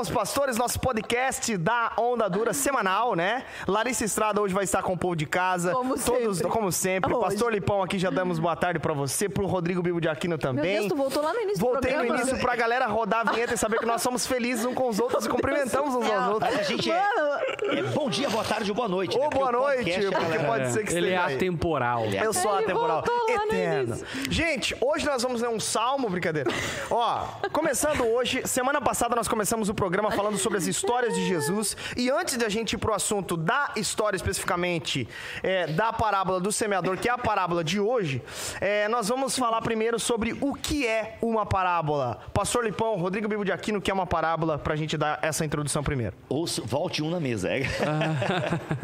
com os Pastores, nosso podcast da Onda Dura semanal, né? Larissa Estrada hoje vai estar com o povo de casa. Como Todos, sempre. como sempre. Hoje. Pastor Lipão aqui já damos boa tarde pra você, pro Rodrigo Bibo de Aquino também. Deus, tu voltou lá no início do Voltei no início pra galera rodar a vinheta e saber que nós somos felizes uns com os outros e cumprimentamos uns aos outros. A gente é, é bom dia, boa tarde ou boa noite. né? Ou Porque boa noite, podcast, porque galera, pode ser que Ele é esteja aí. atemporal. Eu sou Ele atemporal. no Eterno. Gente, hoje nós vamos ler um salmo, brincadeira. Ó, começando hoje, semana passada nós começamos o programa falando sobre as histórias de Jesus. E antes de a gente ir pro assunto da história especificamente, é, da parábola do semeador, que é a parábola de hoje, é, nós vamos falar primeiro sobre o que é uma parábola. Pastor Lipão, Rodrigo Bibo de Aquino, o que é uma parábola, pra gente dar essa introdução primeiro. Ouça- volte um na mesa. É.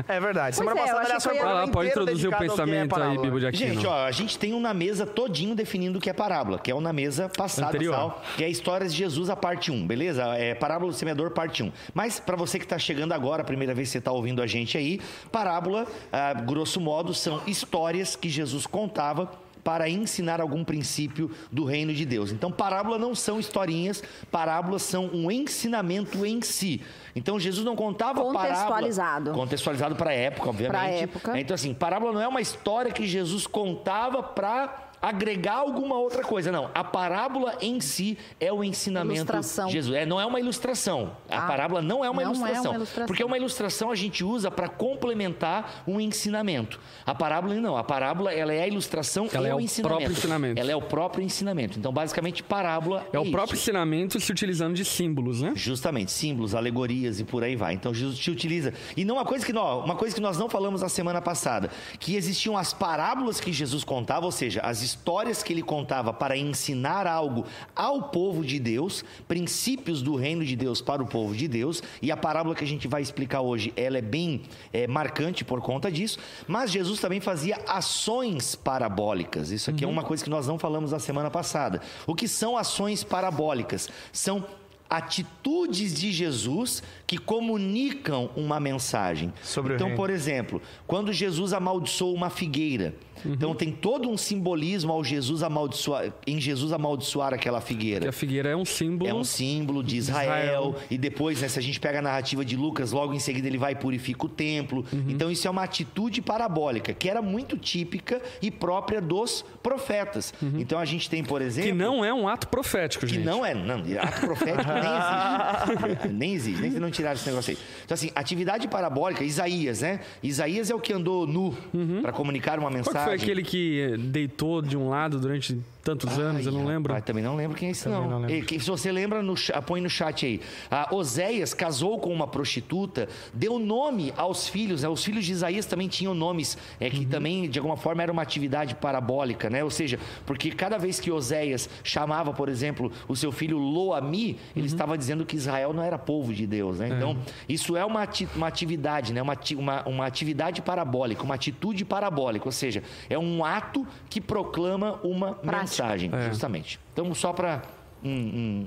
É verdade. Semana é, eu passada, aliás, foi um Vai lá, pode introduzir o é pensamento aí, parábola. Bibo de Aquino. Gente, ó, a gente tem um na mesa todinho definindo o que é parábola, que é o na mesa passada, Anterior. tal, que é a história de Jesus, a parte 1, beleza? É parábola do semeador, parte 1. Mas para você que está chegando agora, a primeira vez que você está ouvindo a gente aí, parábola, ah, grosso modo, são histórias que Jesus contava para ensinar algum princípio do reino de Deus. Então, parábola não são historinhas, parábolas são um ensinamento em si. Então, Jesus não contava Contextualizado. parábola... Contextualizado para a época, obviamente. Pra época. Então, assim, parábola não é uma história que Jesus contava para agregar alguma outra coisa. Não, a parábola em si é o ensinamento Ilustração. de Jesus. É, não é uma ilustração. A Ah, parábola não é uma, não é uma ilustração. Porque uma ilustração a gente usa para complementar um ensinamento. A parábola não. A parábola ela é a ilustração Ela e é o ensinamento. próprio ensinamento. Ela é o próprio ensinamento. Então, basicamente, parábola É o isso. próprio ensinamento se utilizando de símbolos, né? Justamente, símbolos, alegorias e por aí vai. Então Jesus te utiliza. E não uma coisa que nós, uma coisa que nós não falamos na semana passada, que existiam as parábolas que Jesus contava, ou seja, as histórias que ele contava para ensinar algo ao povo de Deus, princípios do reino de Deus para o povo de Deus. E a parábola que a gente vai explicar hoje, ela é bem é, marcante por conta disso. Mas Jesus também fazia ações parabólicas. Isso aqui é uma coisa que nós não falamos na semana passada. O que são ações parabólicas? São atitudes de Jesus que comunicam uma mensagem. Sobre então, por exemplo, quando Jesus amaldiçoou uma figueira, então tem todo um simbolismo ao Jesus amaldiçoar, em Jesus amaldiçoar aquela Que figueira. a figueira é um símbolo. É um símbolo de Israel. Israel. E depois, né, se a gente pega a narrativa de Lucas, logo em seguida ele vai e purifica o templo. Então, isso é uma atitude parabólica, que era muito típica e própria dos profetas. Então, a gente tem, por exemplo. Que não é um ato profético, Que gente. não é, não, ato profético nem existe. nem existe, nem se não tirar esse negócio aí. Então, assim, atividade parabólica, Isaías, né? Isaías é o que andou nu para comunicar uma mensagem. Foi aquele que deitou de um lado durante tantos anos? Eu não lembro. rapaz, também não lembro quem é esse, não. não. E que- se você lembra, no, põe no chat aí. Ah, Oséias casou com uma prostituta, deu nome aos filhos. né? Os filhos de Isaías também tinham nomes, é, Uhum. que também, de alguma forma, era uma atividade parabólica, né? Ou seja, porque cada vez que Oséias chamava, por exemplo, o seu filho Loami, Uhum. ele estava dizendo que Israel não era povo de Deus, né? Então, isso é uma, ati- uma atividade, né? Uma, ati- uma, uma atividade parabólica, uma atitude parabólica, ou seja, é um ato que proclama uma Prática. Mensagem, É. justamente. Então, só para.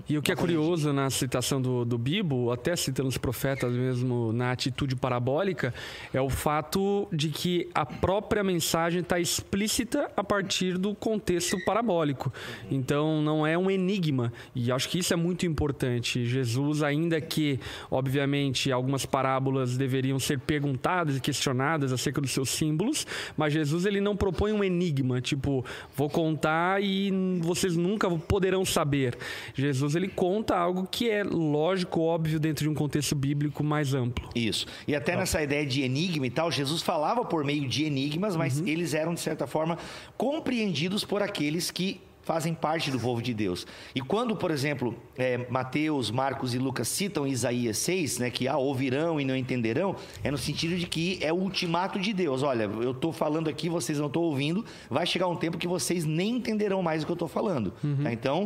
E o que é curioso na citação do, do Bibo, até citando os profetas mesmo na atitude parabólica, é o fato de que a própria mensagem está explícita a partir do contexto parabólico. Então não é um enigma. E acho que isso é muito importante. Jesus, ainda que, obviamente, algumas parábolas deveriam ser perguntadas e questionadas acerca dos seus símbolos, mas Jesus ele não propõe um enigma, tipo, vou contar e vocês nunca poderão saber. Jesus ele conta algo que é lógico, óbvio dentro de um contexto bíblico mais amplo. Isso. E até nessa ideia de enigma e tal, Jesus falava por meio de enigmas, mas eles eram, de certa forma, compreendidos por aqueles que fazem parte do povo de Deus. E quando, por exemplo, é, Mateus, Marcos e Lucas citam Isaías 6, né, que ah, ouvirão e não entenderão, é no sentido de que é o ultimato de Deus. Olha, eu estou falando aqui, vocês não estão ouvindo, vai chegar um tempo que vocês nem entenderão mais o que eu estou falando. tá? Então,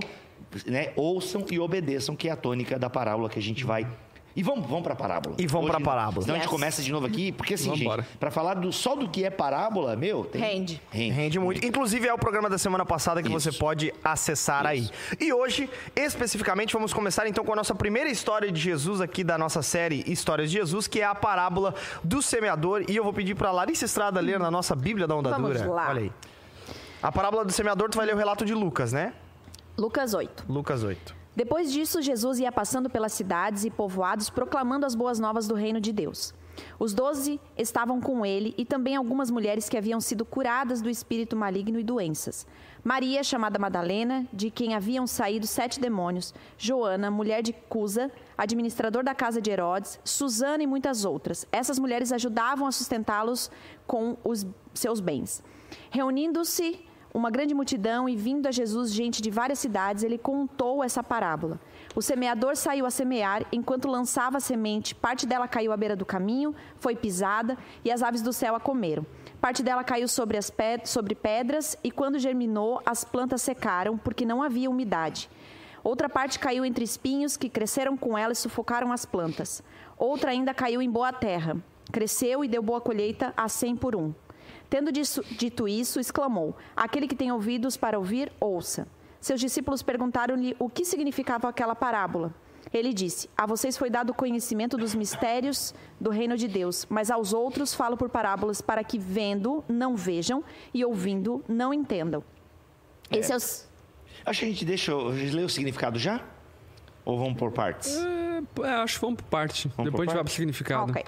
né, ouçam e obedeçam, que é a tônica da parábola que a gente vai E vamos, vamos para a parábola. E vamos pra Hoje, parábola. Senão a Yes. gente começa de novo aqui, porque assim, Vambora. gente, para falar do, só do que é parábola, meu, tem... Rende. Rende. Rende muito. Inclusive, é o programa da semana passada que você Isso. pode acessar aí. E hoje, especificamente, vamos começar então com a nossa primeira história de Jesus aqui da nossa série Histórias de Jesus, que é a parábola do semeador. E eu vou pedir para Larissa Estrada ler na nossa Bíblia da Onda Vamos Dura. lá. Olha aí. A parábola do semeador, tu vai ler o relato de Lucas, né? Lucas 8. Lucas 8. Depois disso, Jesus ia passando pelas cidades e povoados, proclamando as boas novas do reino de Deus. Os doze estavam com ele e também algumas mulheres que haviam sido curadas do espírito maligno e doenças. Maria, chamada Madalena, de quem haviam saído sete demônios, Joana, mulher de Cusa, administrador da casa de Herodes, Susana e muitas outras. Essas mulheres ajudavam a sustentá-los com os seus bens. Reunindo-se uma grande multidão e vindo a Jesus gente de várias cidades, ele contou essa parábola. O semeador saiu a semear, enquanto lançava a semente, parte dela caiu à beira do caminho, foi pisada, e as aves do céu a comeram. Parte dela caiu sobre, as ped sobre pedras, e quando germinou, as plantas secaram, porque não havia umidade. Outra parte caiu entre espinhos, que cresceram com ela e sufocaram as plantas. Outra ainda caiu em boa terra. Cresceu e deu boa colheita a cem por um. Tendo dito isso, exclamou: Aquele que tem ouvidos para ouvir, ouça. Seus discípulos perguntaram-lhe o que significava aquela parábola. Ele disse: A vocês foi dado conhecimento dos mistérios do reino de Deus, mas aos outros falo por parábolas para que vendo não vejam e ouvindo não entendam. É. Esse é os... Acho que a gente deixa. A gente lê o significado já? Ou vamos por partes? É, acho que vamos por parte. Vamos Depois por a gente vai parte? pro significado. Ok.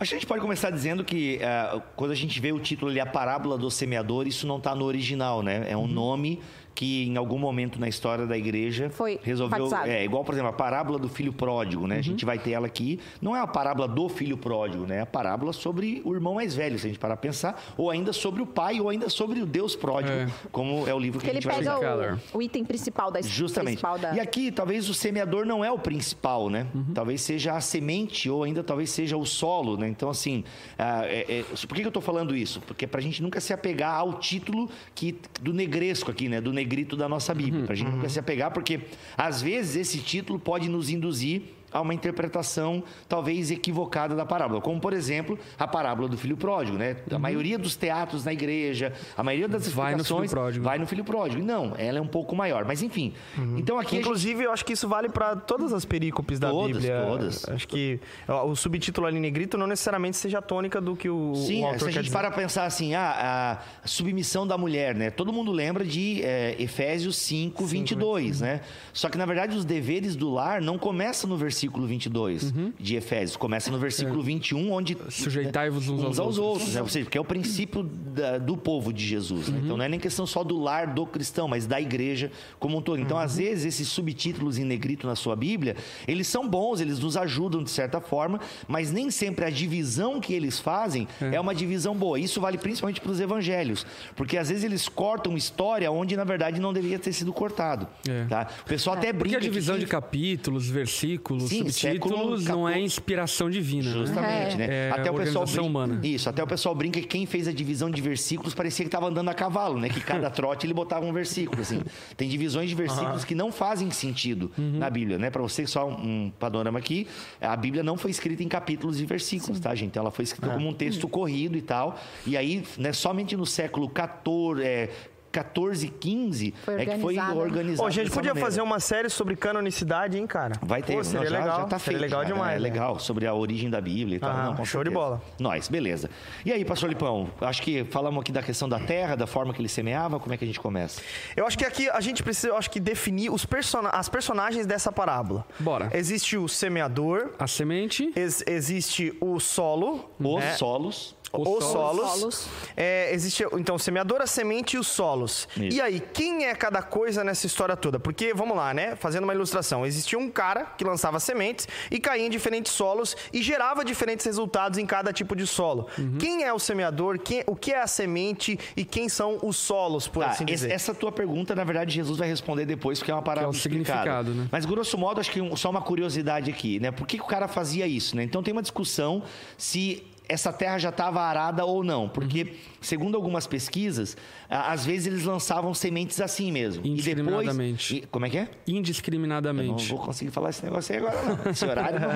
Acho que a gente pode começar dizendo que eh, quando a gente vê o título ali, a parábola do semeador, isso não está no original, né? É um Uhum. nome que em algum momento na história da igreja Foi resolveu. batizado. É igual, por exemplo, a parábola do filho pródigo, né? A gente vai ter ela aqui. Não é a parábola do filho pródigo, né? É a parábola sobre o irmão mais velho, se a gente parar pra pensar, ou ainda sobre o pai, ou ainda sobre o Deus pródigo, É. como é o livro que Que a ele gente vai pega Keller. o, o item principal da Justamente. principal da... E aqui, talvez o semeador não é o principal, né? Talvez seja a semente ou ainda talvez seja o solo, né? Então, assim, ah, é- é- por que, que eu tô falando isso? Porque pra gente nunca se apegar ao título que, do negresco aqui, né? Do negrito da nossa Bíblia. Pra gente nunca se apegar, porque às vezes esse título pode nos induzir a uma interpretação talvez equivocada da parábola. Como, por exemplo, a parábola do filho pródigo, né? A maioria dos teatros na igreja, a maioria das Vai no filho pródigo. vai no filho pródigo. Não, ela é um pouco maior. Mas enfim. Então aqui a gente- Inclusive, eu acho que isso vale para todas as perícopes da Todas, Bíblia. todas. Acho que o subtítulo ali negrito não necessariamente seja a tônica do que o, Sim, o autor se a gente dizer. para pensar assim, ah, a submissão da mulher, né? Todo mundo lembra de é, Efésios 5, 22, né? Só que, na verdade, os deveres do lar não começam no versículo 22 de Efésios. Começa no versículo 21, onde... Sujeitai-vos uns aos aos outros. outros, né? Ou seja, porque é o princípio da- do povo de Jesus. né? Então, não é nem questão só do lar do cristão, mas da igreja como um todo. Então, às vezes, esses subtítulos em negrito na sua Bíblia, eles são bons, eles nos ajudam de certa forma, mas nem sempre a divisão que eles fazem é, uma divisão boa. Isso vale principalmente para os evangelhos, porque às vezes eles cortam história onde, na verdade, não deveria ter sido cortado. É. Tá? O pessoal até Porque brinca a divisão que de capítulos, versículos, Sim, subtítulos não é 14. inspiração divina. né? Justamente, né? É até o pessoal organização brinca, humana. Isso, até o pessoal brinca que quem fez a divisão de versículos parecia que estava andando a cavalo, né? Que cada trote ele botava um versículo, assim. Tem divisões de versículos que não fazem sentido Uhum. na Bíblia, né? Para você só um panorama aqui, a Bíblia não foi escrita em capítulos e versículos, tá, gente? Ela foi escrita como um texto corrido e tal. E aí, né, somente no século 14, é, 14, 15 Foi é que foi organizado. Ô, a gente podia maneira. fazer uma série sobre canonicidade, hein, cara? Vai ter, Pô, seria não, já, legal. já tá seria feito. legal já, demais. É né? legal, sobre a origem da Bíblia e tal. Ah, não, com show de certeza. bola. Nós, beleza. E aí, pastor Lipão, acho que falamos aqui da questão da terra, da forma que ele semeava, como é que a gente começa? Eu acho que aqui a gente precisa, eu acho que definir os persona as personagens dessa parábola. Bora. Existe o semeador, A semente, ex- existe o solo, Os né? solos. Os os solos. solos. É, existe, então, o semeador, a semente e os solos. Isso. E aí, quem é cada coisa nessa história toda? Porque, vamos lá, né? Fazendo uma ilustração. Existia um cara que lançava sementes e caía em diferentes solos e gerava diferentes resultados em cada tipo de solo. Uhum. Quem é o semeador? Quem- o que é a semente? E quem são os solos, por Tá, assim dizer? essa tua pergunta, na verdade, Jesus vai responder depois, porque é uma parábola Que é explicada. significado, né? Mas, grosso modo, acho que um- só uma curiosidade aqui, né? Por que, que o cara fazia isso, né? Então, tem uma discussão se essa terra já estava arada ou não. Porque, Uhum. segundo algumas pesquisas, às vezes eles lançavam sementes assim mesmo. E depois... Indiscriminadamente. E- Como é que é? Não indiscriminadamente. vou conseguir falar esse negócio aí agora, não. Esse horário não.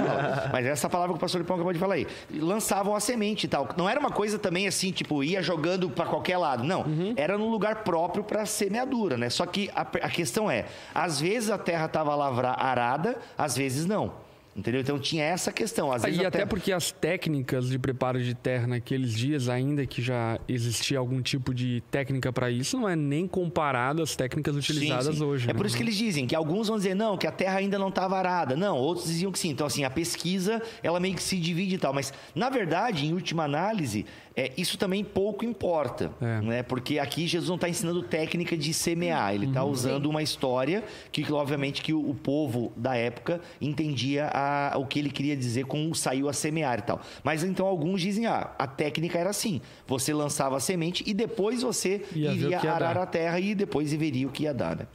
Mas essa palavra que o pastor Lipão acabou de falar aí. Lançavam a semente e tal. Não era uma coisa também assim, tipo, ia jogando para qualquer lado. Não. Era num lugar próprio para semeadura, né? Só que a, a questão é, às vezes a terra estava arada, às vezes não. Entendeu? Então tinha essa questão. Às vezes e até... porque as técnicas de preparo de terra naqueles dias, ainda que já existia algum tipo de técnica para isso, não é nem comparado às técnicas utilizadas Sim, sim. hoje. É né? por isso que eles dizem que alguns vão dizer não, que a terra ainda não estava arada. Não, outros diziam que sim. Então, assim, a pesquisa, ela meio que se divide e tal. Mas, na verdade, em última análise, é, isso também pouco importa. É. Né? Porque aqui Jesus não está ensinando técnica de semear. Ele está usando uma história que, obviamente, que o, o povo da época entendia a- o que ele queria dizer com o saiu a semear e tal. Mas, então, alguns dizem, ah, a técnica era assim. Você lançava a semente e depois você Ia iria arar dar. a terra e depois veria o que ia dar, né?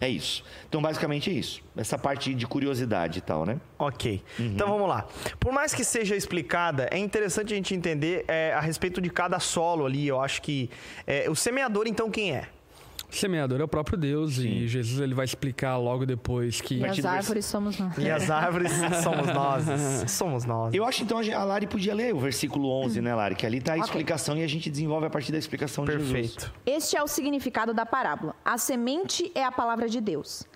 É isso. Então, basicamente é isso. Essa parte de curiosidade e tal, né? Ok. Uhum. Então vamos lá. Por mais que seja explicada, é interessante a gente entender é, a respeito de cada solo ali. Eu acho que. é, o semeador, então, quem é? O semeador é o próprio Deus e Jesus ele vai explicar logo depois que E as árvores somos nós. E as árvores somos nós. Somos nós. Eu acho então a Lari podia ler o versículo 11, né, Lari? Que ali tá a explicação e a gente desenvolve a partir da explicação de Jesus. Perfeito. Este é o significado da parábola. A semente é a palavra de Deus.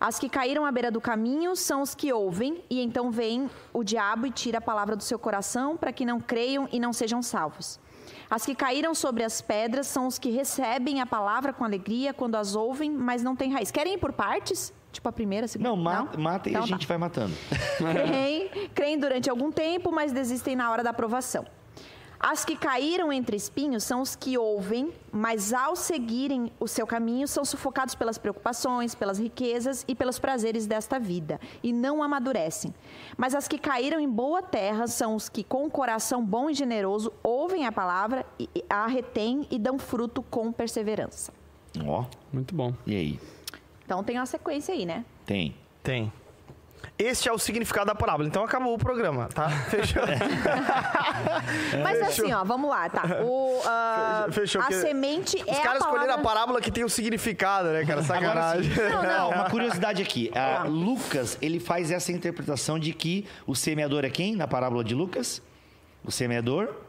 As que caíram à beira do caminho são os que ouvem, e então vem o diabo e tira a palavra do seu coração para que não creiam e não sejam salvos. As que caíram sobre as pedras são os que recebem a palavra com alegria quando as ouvem, mas não têm raiz. Querem ir por partes? Tipo a primeira, a segunda? Não, mata, mata e Então a tá. gente vai matando. creem, creem durante algum tempo, mas desistem na hora da aprovação. As que caíram entre espinhos são os que ouvem, mas ao seguirem o seu caminho são sufocados pelas preocupações, pelas riquezas e pelos prazeres desta vida, e não amadurecem. Mas as que caíram em boa terra são os que, com um coração bom e generoso, ouvem a palavra, e e a retêm e dão fruto com perseverança. Ó, muito bom. e aí? Então tem uma sequência aí, né? Tem. Tem. Este é o significado da parábola. Então acabou o programa, tá? Fechou. Mas assim, ó, vamos lá, tá? O, ah, Fechou a semente Os é caras a palavra... escolheram a parábola que tem o significado, né, cara? Agora sim. Sacanagem. Não, não. Uma curiosidade aqui. A Lucas, ele faz essa interpretação de que o semeador é quem na parábola de Lucas? O semeador?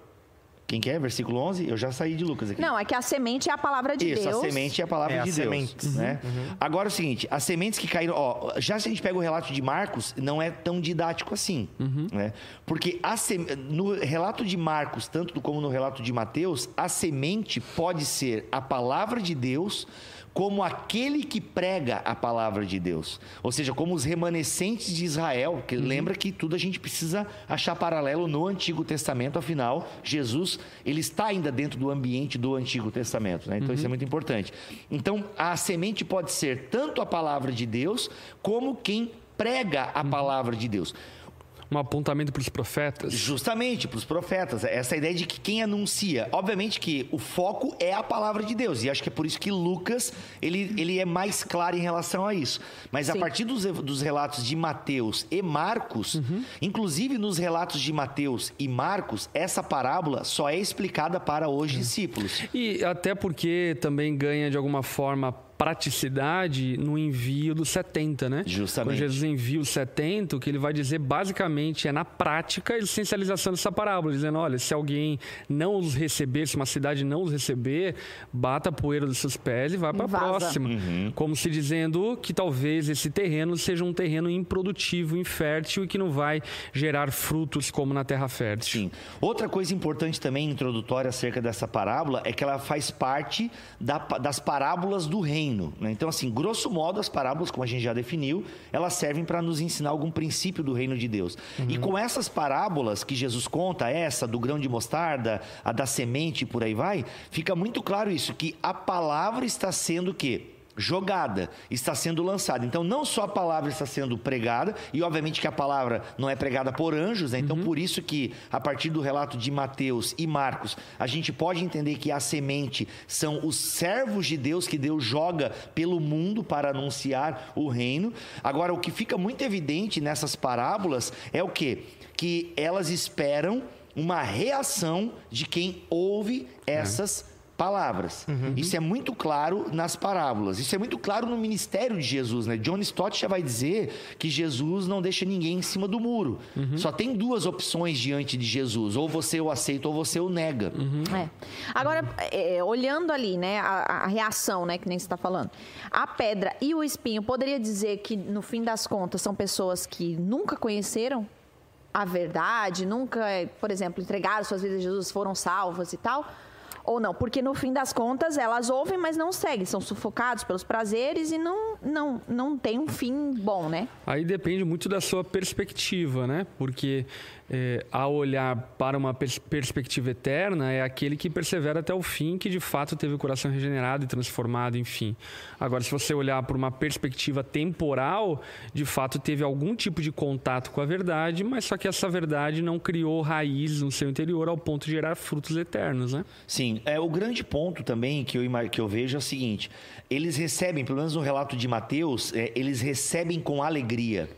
Quem que é? Versículo 11? Eu já saí de Lucas aqui. Não, é que a semente é a palavra de Isso, Deus. a semente é a palavra É, de as Deus. sementes. Né? Agora é o seguinte, as sementes que caíram. Ó, já se a gente pega o relato de Marcos, não é tão didático assim. Né? Porque a sem- no relato de Marcos, tanto como no relato de Mateus, a semente pode ser a palavra de Deus. Como aquele que prega a palavra de Deus. Ou seja, como os remanescentes de Israel. Que lembra que tudo a gente precisa achar paralelo no Antigo Testamento, afinal, Jesus ele está ainda dentro do ambiente do Antigo Testamento. Né? Então isso é muito importante. Então a semente pode ser tanto a palavra de Deus, como quem prega a palavra de Deus. Um apontamento para os profetas. Justamente para os profetas, essa ideia de que quem anuncia, obviamente que o foco é a palavra de Deus, e acho que é por isso que Lucas ele, ele é mais claro em relação a isso. Mas a Sim. partir dos, dos relatos de Mateus e Marcos, inclusive nos relatos de Mateus e Marcos, essa parábola só é explicada para os discípulos. E até porque também ganha de alguma forma praticidade no envio dos 70, né? Justamente. Quando Jesus envia os 70, o que ele vai dizer basicamente é na prática a essencialização dessa parábola, dizendo, olha, se alguém não os receber, se uma cidade não os receber, bata a poeira dos seus pés e vá para a próxima. Como se dizendo que talvez esse terreno seja um terreno improdutivo, infértil e que não vai gerar frutos como na terra fértil. Sim. Outra coisa importante também, introdutória acerca dessa parábola, é que ela faz parte da- das parábolas do reino. Né? Então, assim, grosso modo, as parábolas, como a gente já definiu, elas servem para nos ensinar algum princípio do reino de Deus. E com essas parábolas que Jesus conta, essa do grão de mostarda, a da semente e por aí vai, fica muito claro isso, que a palavra está sendo o quê? Jogada, está sendo lançada. Então, não só a palavra está sendo pregada, e obviamente que a palavra não é pregada por anjos, né? então por isso que, a partir do relato de Mateus e Marcos, a gente pode entender que a semente são os servos de Deus que Deus joga pelo mundo para anunciar o reino. Agora, o que fica muito evidente nessas parábolas é o quê? Que elas esperam uma reação de quem ouve essas palavras. Isso é muito claro nas parábolas. Isso é muito claro no ministério de Jesus, né? John Stott já vai dizer que Jesus não deixa ninguém em cima do muro. Só tem duas opções diante de Jesus: ou você o aceita ou você o nega. É. Agora, é, olhando ali, né, a, a reação, né, que nem você está falando. A pedra e o espinho, poderia dizer que, no fim das contas, são pessoas que nunca conheceram a verdade, nunca, é, por exemplo, entregaram suas vidas a Jesus, foram salvas e tal? Ou não? Porque, no fim das contas, elas ouvem, mas não seguem. São sufocados pelos prazeres e não, não, não tem um fim bom, né? Aí depende muito da sua perspectiva, né? Porque é, ao olhar para uma pers perspectiva eterna, é aquele que persevera até o fim, que de fato teve o coração regenerado e transformado, enfim. Agora, se você olhar por uma perspectiva temporal, de fato teve algum tipo de contato com a verdade, mas só que essa verdade não criou raiz no seu interior ao ponto de gerar frutos eternos, né? Sim, é o grande ponto também que eu, que eu vejo é o seguinte: eles recebem, pelo menos no relato de Mateus, é, eles recebem com alegria.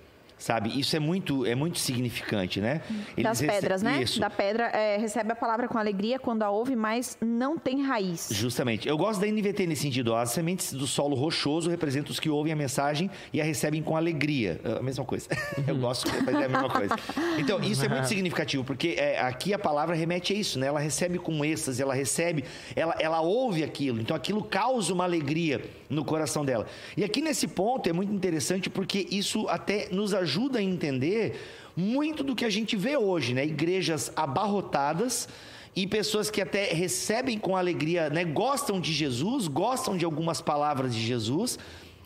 Sabe? Isso é muito, é muito significante, né? Eles das pedras, né? Isso. Da pedra, é, recebe a palavra com alegria quando a ouve, mas não tem raiz. Justamente. Eu gosto da NVT nesse sentido. As sementes do solo rochoso representam os que ouvem a mensagem e a recebem com alegria. É a mesma coisa. Eu gosto, mas é a mesma coisa. Então, isso é muito significativo, porque é, aqui a palavra remete a isso, né? Ela recebe com êxtase, ela recebe, ela, ela ouve aquilo. Então, aquilo causa uma alegria no coração dela. E aqui nesse ponto é muito interessante porque isso até nos ajuda a entender muito do que a gente vê hoje, né? Igrejas abarrotadas e pessoas que até recebem com alegria, né? Gostam de Jesus, gostam de algumas palavras de Jesus.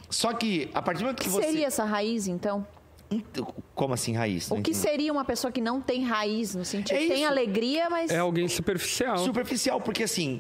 Só que a partir do momento O que que você seria essa raiz, então? Então, como assim raiz? O que seria uma pessoa que não tem raiz, no sentido É tem alegria, mas É alguém superficial. Superficial, porque assim,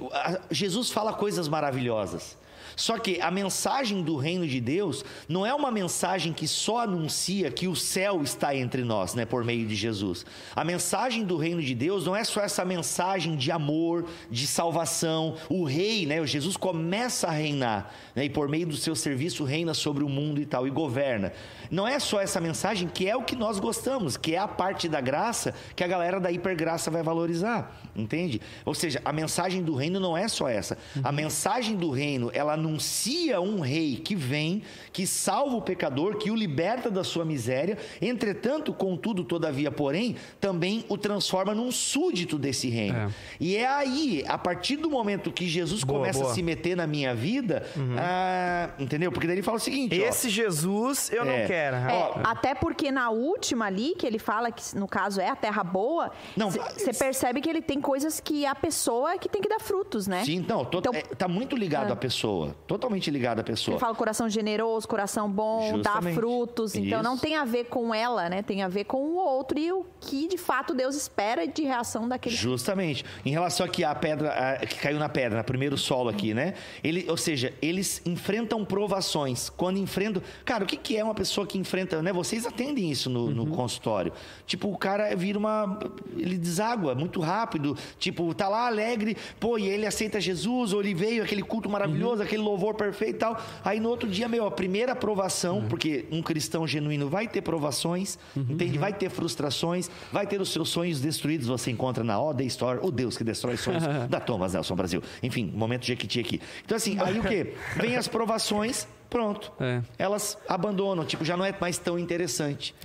Jesus fala coisas maravilhosas. Só que a mensagem do reino de Deus não é uma mensagem que só anuncia que o céu está entre nós, né, por meio de Jesus. A mensagem do reino de Deus não é só essa mensagem de amor, de salvação. O rei, né, o Jesus começa a reinar, né, e por meio do seu serviço reina sobre o mundo e tal e governa. Não é só essa mensagem que é o que nós gostamos, que é a parte da graça que a galera da hipergraça vai valorizar, entende? Ou seja, a mensagem do reino não é só essa. A mensagem do reino, ela anuncia um rei que vem, que salva o pecador, que o liberta da sua miséria, entretanto, contudo, todavia, porém, também o transforma num súdito desse reino. É. E é aí, a partir do momento que Jesus Boa, começa boa. a se meter na minha vida, ah, entendeu? Porque daí ele fala o seguinte, ó, Esse Jesus eu não É. quero. É, Ó. até porque na última ali, que ele fala que no caso é a terra boa, Não, você percebe que ele tem coisas que a pessoa é que tem que dar frutos, né? Sim, não, to- Então- é, tá muito ligado à pessoa. Totalmente ligado à pessoa. Ele fala coração generoso, coração bom, dá Justamente. frutos. Então não Isso. tem a ver com ela, né? Tem a ver com o outro e o que de fato Deus espera de reação daquele. Justamente. Em relação aqui à pedra a- que caiu na pedra, no primeiro solo aqui, né? Ele, ou seja, eles enfrentam provações. Quando enfrentam. Cara, o que, que é uma pessoa que enfrenta, né? Vocês atendem isso no, no consultório. Tipo, o cara vira uma. Ele deságua muito rápido. Tipo, tá lá alegre, pô, e ele aceita Jesus, ou ele veio, aquele culto maravilhoso, aquele louvor perfeito e tal. Aí no outro dia, meu, a primeira aprovação, porque um cristão genuíno vai ter provações, entende? Vai ter frustrações, vai ter os seus sonhos destruídos. Você encontra na O The Store, o Deus que destrói sonhos, da Thomas Nelson Brasil. Enfim, momento Jequiti aqui. Então, assim, aí o quê? Vem as provações, pronto. É. Elas abandonam, tipo, já não é mais tão interessante.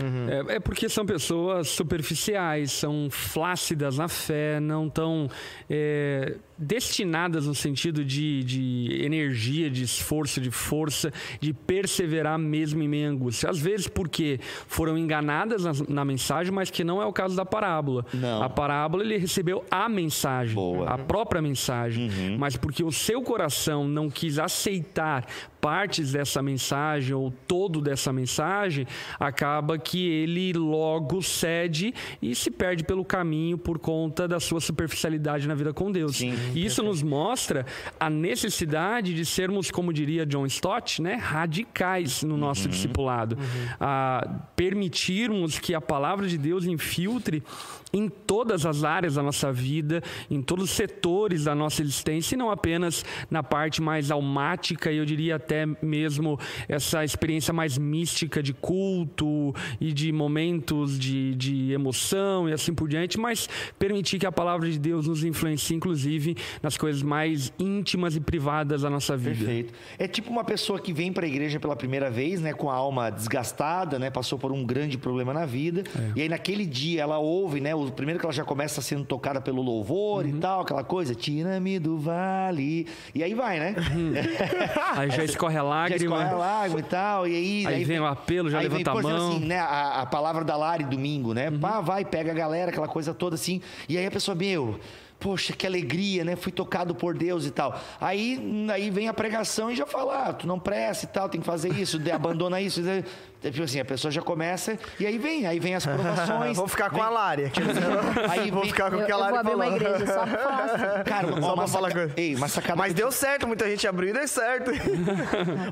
É, é porque são pessoas superficiais, são flácidas na fé, não tão é, destinadas no sentido de, de energia, de esforço, de força, de perseverar mesmo em meio à angústia. Às vezes porque foram enganadas na, na mensagem, mas que não é o caso da parábola. Não. A parábola ele recebeu a mensagem, Boa. a própria mensagem, mas porque o seu coração não quis aceitar partes dessa mensagem ou todo dessa mensagem, acaba que ele logo cede e se perde pelo caminho por conta da sua superficialidade na vida com Deus. Sim. E isso nos mostra a necessidade de sermos, como diria John Stott, né, radicais no nosso discipulado. A permitirmos que a palavra de Deus infiltre em todas as áreas da nossa vida, em todos os setores da nossa existência, e não apenas na parte mais almática e eu diria até mesmo essa experiência mais mística de culto e de momentos de, de emoção e assim por diante, mas permitir que a palavra de Deus nos influencie, inclusive, nas coisas mais íntimas e privadas da nossa vida. Perfeito. É tipo uma pessoa que vem para a igreja pela primeira vez, né, com a alma desgastada, né, passou por um grande problema na vida, É. e aí naquele dia ela ouve, né, o primeiro que ela já começa sendo tocada pelo louvor Uhum. e tal, aquela coisa, tira-me do vale, e aí vai, né? Aí já escorre a Já lágrima. escorre a lágrima e tal, e aí... Aí vem o apelo, já aí levanta vem, a mão. assim, né, a, a palavra da Lari domingo, né? Uhum. Pá, vai, pega a galera, aquela coisa toda assim, e aí a pessoa, meu... Poxa, que alegria, né? Fui tocado por Deus e tal. Aí, aí vem a pregação e já fala, ah, tu não presta e tal, tem que fazer isso, abandona isso. Tipo assim, a pessoa já começa e aí vem, aí vem as provações. Vou ficar com vem- a Lari. Aí Vou vem- ficar com o Eu, que a eu Lari vou abrir falou. uma igreja só pra falar assim. Cara, Só uma, uma, falar saca... coisa. Ei, uma sacada Mas deu certo, muita gente abriu e deu certo.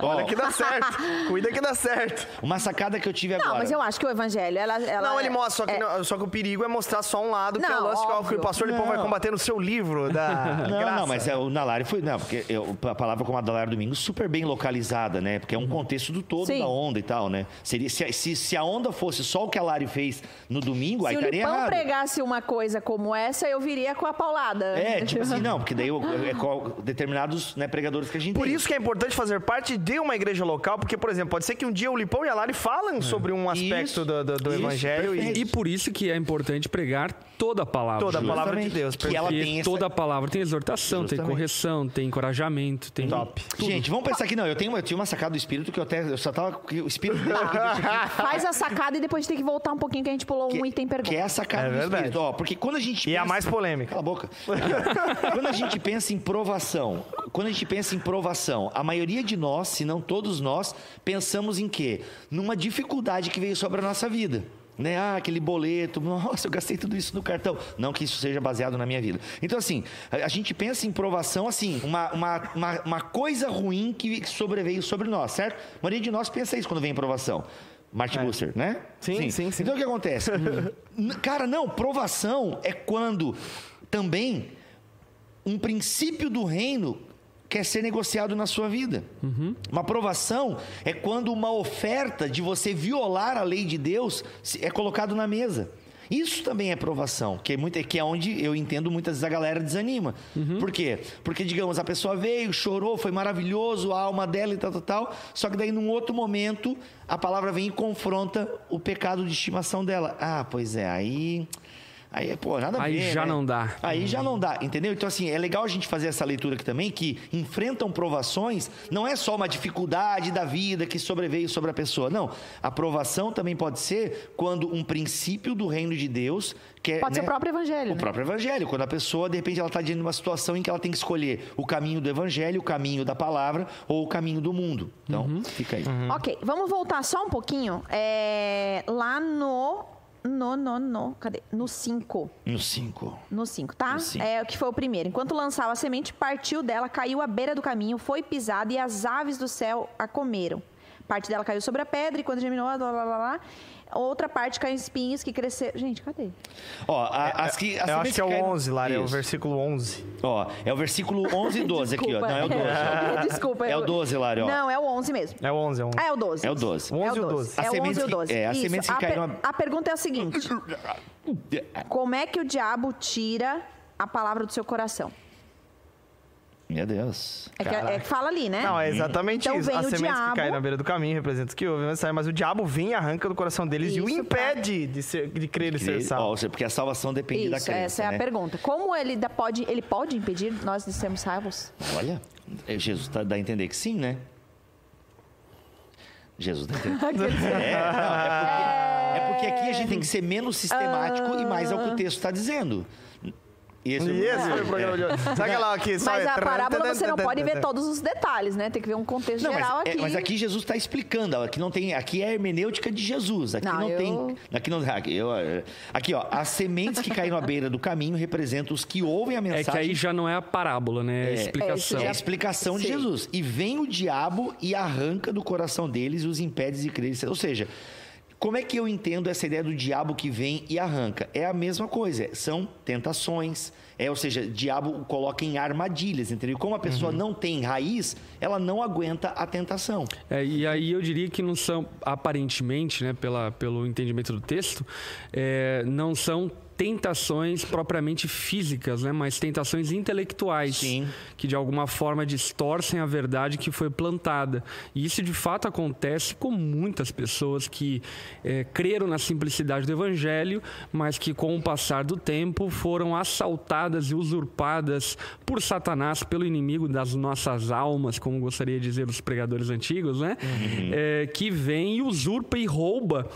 Olha que dá certo. Cuida que dá certo. Uma sacada que eu tive agora. Não, mas eu acho que o evangelho, ela. ela Não, ele mostra, só que, é- não- só que o perigo é mostrar só um lado, que é o Não, lance que o- que o óbvio. pastor Lipão vai Não. combater no seu livro da Não, graça. não, mas é, o Nalari foi. Não, porque eu- a palavra como a da Lara Domingo super bem localizada, né? Porque é um contexto do todo Sim. da onda e tal, né? Seria, se, se, se a onda fosse só o que a Lari fez no domingo, aí Se o estaria Lipão errado. pregasse uma coisa como essa, eu viria com a paulada. É, tipo assim, não, porque daí eu- é com determinados né, pregadores que a gente Por tem. isso que é importante fazer parte de uma igreja local, porque, por exemplo, pode ser que um dia o Lipão e a Lari falem sobre um aspecto Isso, do, do- do isso, evangelho e. E por isso que é importante pregar toda a palavra. toda a Justamente. palavra de Justamente. Deus. Que ela Porque tem essa- toda a palavra tem exortação, tem Justamente. correção, tem encorajamento, tem. Top. Gente, vamos pensar aqui, não, eu, tenho, eu tinha uma sacada do espírito que eu até. Eu só tava. que O espírito aqui, Faz a sacada e depois tem que voltar um pouquinho que a gente pulou um item pergunta. que é a sacada É do verdade. espírito. Ó, porque quando a gente E é a mais polêmica. Cala a boca. quando a gente pensa em provação, quando a gente pensa em provação, a maioria de nós, se não todos nós, pensamos em quê? Numa dificuldade que veio sobre a nossa vida. Né? Ah, aquele boleto, nossa, eu gastei tudo isso no cartão. Não que isso seja baseado na minha vida. Então, assim, a, gente pensa em provação, assim, uma, uma, uma, uma coisa ruim que sobreveio sobre nós, certo? A maioria de nós pensa isso quando vem provação. Martin Bucer, né? Sim, sim, sim. Então, o que acontece? Cara, não, provação é quando também um princípio do reino quer ser negociado na sua vida. Uma provação é quando uma oferta de você violar a lei de Deus é colocado na mesa. Isso também é provação, que é, muito, que é onde eu entendo muitas vezes a galera desanima. Por quê? Porque, digamos, a pessoa veio, chorou, foi maravilhoso, a alma dela e tal, tal, tal. Só que daí, num outro momento, a palavra vem e confronta o pecado de estimação dela. Ah, pois é, aí. Aí, pô, nada a Aí ver. já né? não dá. Aí já não dá, entendeu? Então, assim, é legal a gente fazer essa leitura aqui também, que enfrentam provações, não é só uma dificuldade da vida que sobreveio sobre a pessoa. Não. A provação também pode ser quando um princípio do reino de Deus quer. Pode ser né, o próprio evangelho. o né? próprio evangelho. Quando a pessoa, de repente, ela está diante de uma situação em que ela tem que escolher o caminho do evangelho, o caminho da palavra ou o caminho do mundo. Então, Uhum. fica aí. Ok, vamos voltar só um pouquinho. É, lá no. No, no, no. Cadê? No 5. No 5. No 5, tá? No cinco. É o que foi o primeiro. Enquanto lançava a semente, partiu dela, caiu à beira do caminho, foi pisada e as aves do céu a comeram. Parte dela caiu sobre a pedra e quando germinou, lá, lá, lá, lá, outra parte caiu em espinhos que cresceram. Gente, cadê? Ó, a- as que. as Eu acho que é o caíram- 11 lá, é o versículo 11. Ó, é o versículo 11 e 12 aqui, ó. Desculpa. Não, é o 12. ó. Desculpa. É o 12, Lari, ó. Não, é o 11 mesmo. É o 11, é o 11. Ah, é o 12. É o 12. É o 11 e o 12. 12. É o 11 e o sementes que- 12. é, as sementes que caíram- a pergunta é a seguinte: Como é que o diabo tira a palavra do seu coração? Meu Deus. É que, é que fala ali, né? Não, é exatamente Então isso. vem As o sementes diabo. que caem na beira do caminho representam os que a mensagem, mas o diabo vem e arranca do coração deles e o Isso, impede de, ser, de crer e ser salvo. ou seja, porque a salvação depende da Isso, crença, essa é né? a pergunta. Como ele pode, ele pode impedir nós de sermos salvos? Olha, é, Jesus tá, dá a entender que sim, né? Jesus dá a entender. é, não, é, porque, é porque aqui a gente tem que ser menos sistemático e mais ao que o texto está dizendo. E esse é E esse foi o programa de hoje. Sabe aquela aqui? só Mas é a parábola você não pode ver todos os detalhes, né? Tem que ver um contexto Não, mas, geral é- aqui. mas aqui Jesus está explicando. ó, Aqui não tem, aqui é a hermenêutica de Jesus. Aqui Não, não, eu- tem, aqui não, aqui, eu, aqui ó, as sementes que caíram à beira do caminho representam os que ouvem a É mensagem. que aí já não é a parábola, né? É a É, explicação. É a explicação de Sim. Jesus. E vem o diabo e arranca do coração deles e os impede de crer. Ou seja, Como é que eu entendo essa ideia do diabo que vem e arranca? É a mesma coisa, são tentações, é, ou seja, o diabo coloca em armadilhas, entendeu? Como a pessoa Uhum. não tem raiz, ela não aguenta a tentação. É, e aí eu diria que não são, aparentemente, né, pela, pelo entendimento do texto, é, não são tentações propriamente físicas, né, mas tentações intelectuais Sim. que de alguma forma distorcem a verdade que foi plantada. E isso de fato acontece com muitas pessoas que é, creram na simplicidade do evangelho, mas que com o passar do tempo foram assaltadas e usurpadas por Satanás, pelo inimigo das nossas almas, como gostaria de dizer os pregadores antigos, né? É, que vem e usurpa e rouba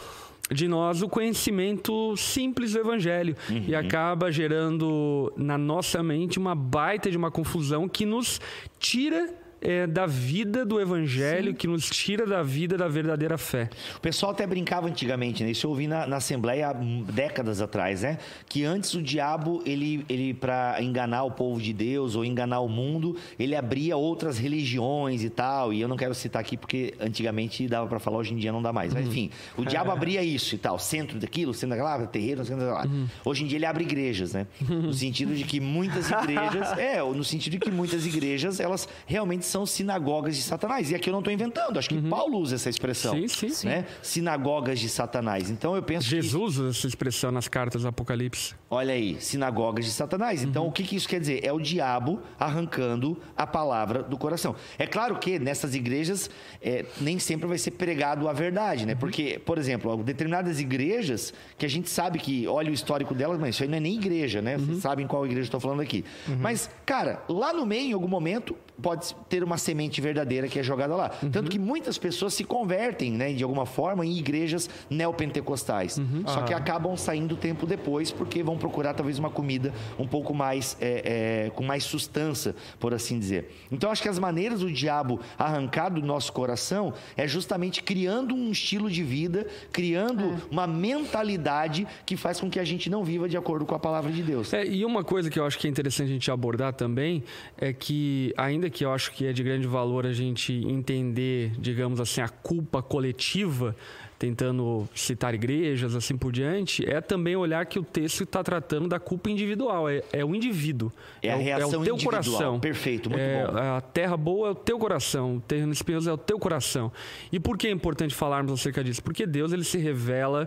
de nós o conhecimento simples do evangelho. E acaba gerando na nossa mente uma baita de uma confusão que nos tira eh, da vida do evangelho, que nos tira da vida da verdadeira fé. O pessoal até brincava antigamente, né? Isso eu ouvi na, na Assembleia há décadas atrás, né? Que antes o diabo, ele, ele para enganar o povo de Deus ou enganar o mundo, ele abria outras religiões e tal. E eu não quero citar aqui porque antigamente dava para falar, hoje em dia não dá mais. Mas enfim, o diabo abria isso e tal. Centro daquilo, centro daquela, terreiro, centro daquela. Hoje em dia ele abre igrejas, né? No sentido de que muitas igrejas... é, no sentido de que muitas igrejas, elas realmente são sinagogas de Satanás. E aqui eu não estou inventando. Acho que Paulo usa essa expressão. Sim, sim. Sim. Né? Sinagogas de Satanás. Então eu penso que, Jesus usa essa expressão nas cartas do Apocalipse. Olha aí, sinagogas de Satanás. Então o que, que isso quer dizer? É o diabo arrancando a palavra do coração. É claro que nessas igrejas é, nem sempre vai ser pregado a verdade, né? Porque, por exemplo, determinadas igrejas que a gente sabe que, olha o histórico delas, mas isso aí não é nem igreja, né? Vocês sabem qual igreja eu estou falando aqui. Mas, cara, lá no meio, em algum momento, pode ter uma semente verdadeira que é jogada lá. Tanto que muitas pessoas se convertem, né, de alguma forma, em igrejas neopentecostais. Só que acabam saindo tempo depois porque vão procurar talvez uma comida um pouco mais é, é, com mais sustância, por assim dizer. Então acho que as maneiras do diabo arrancar do nosso coração é justamente criando um estilo de vida, criando uma mentalidade que faz com que a gente não viva de acordo com a palavra de Deus. É, e uma coisa que eu acho que é interessante a gente abordar também é que, ainda que eu acho que é de grande valor a gente entender, digamos assim, a culpa coletiva, tentando citar igrejas, assim por diante, é também olhar que o texto está tratando da culpa individual, é, é o indivíduo. É a o- reação o teu individual. coração. Perfeito, muito É, bom. A terra boa é o teu coração, o terreno espinhoso é o teu coração. E por que é importante falarmos acerca disso? Porque Deus ele se revela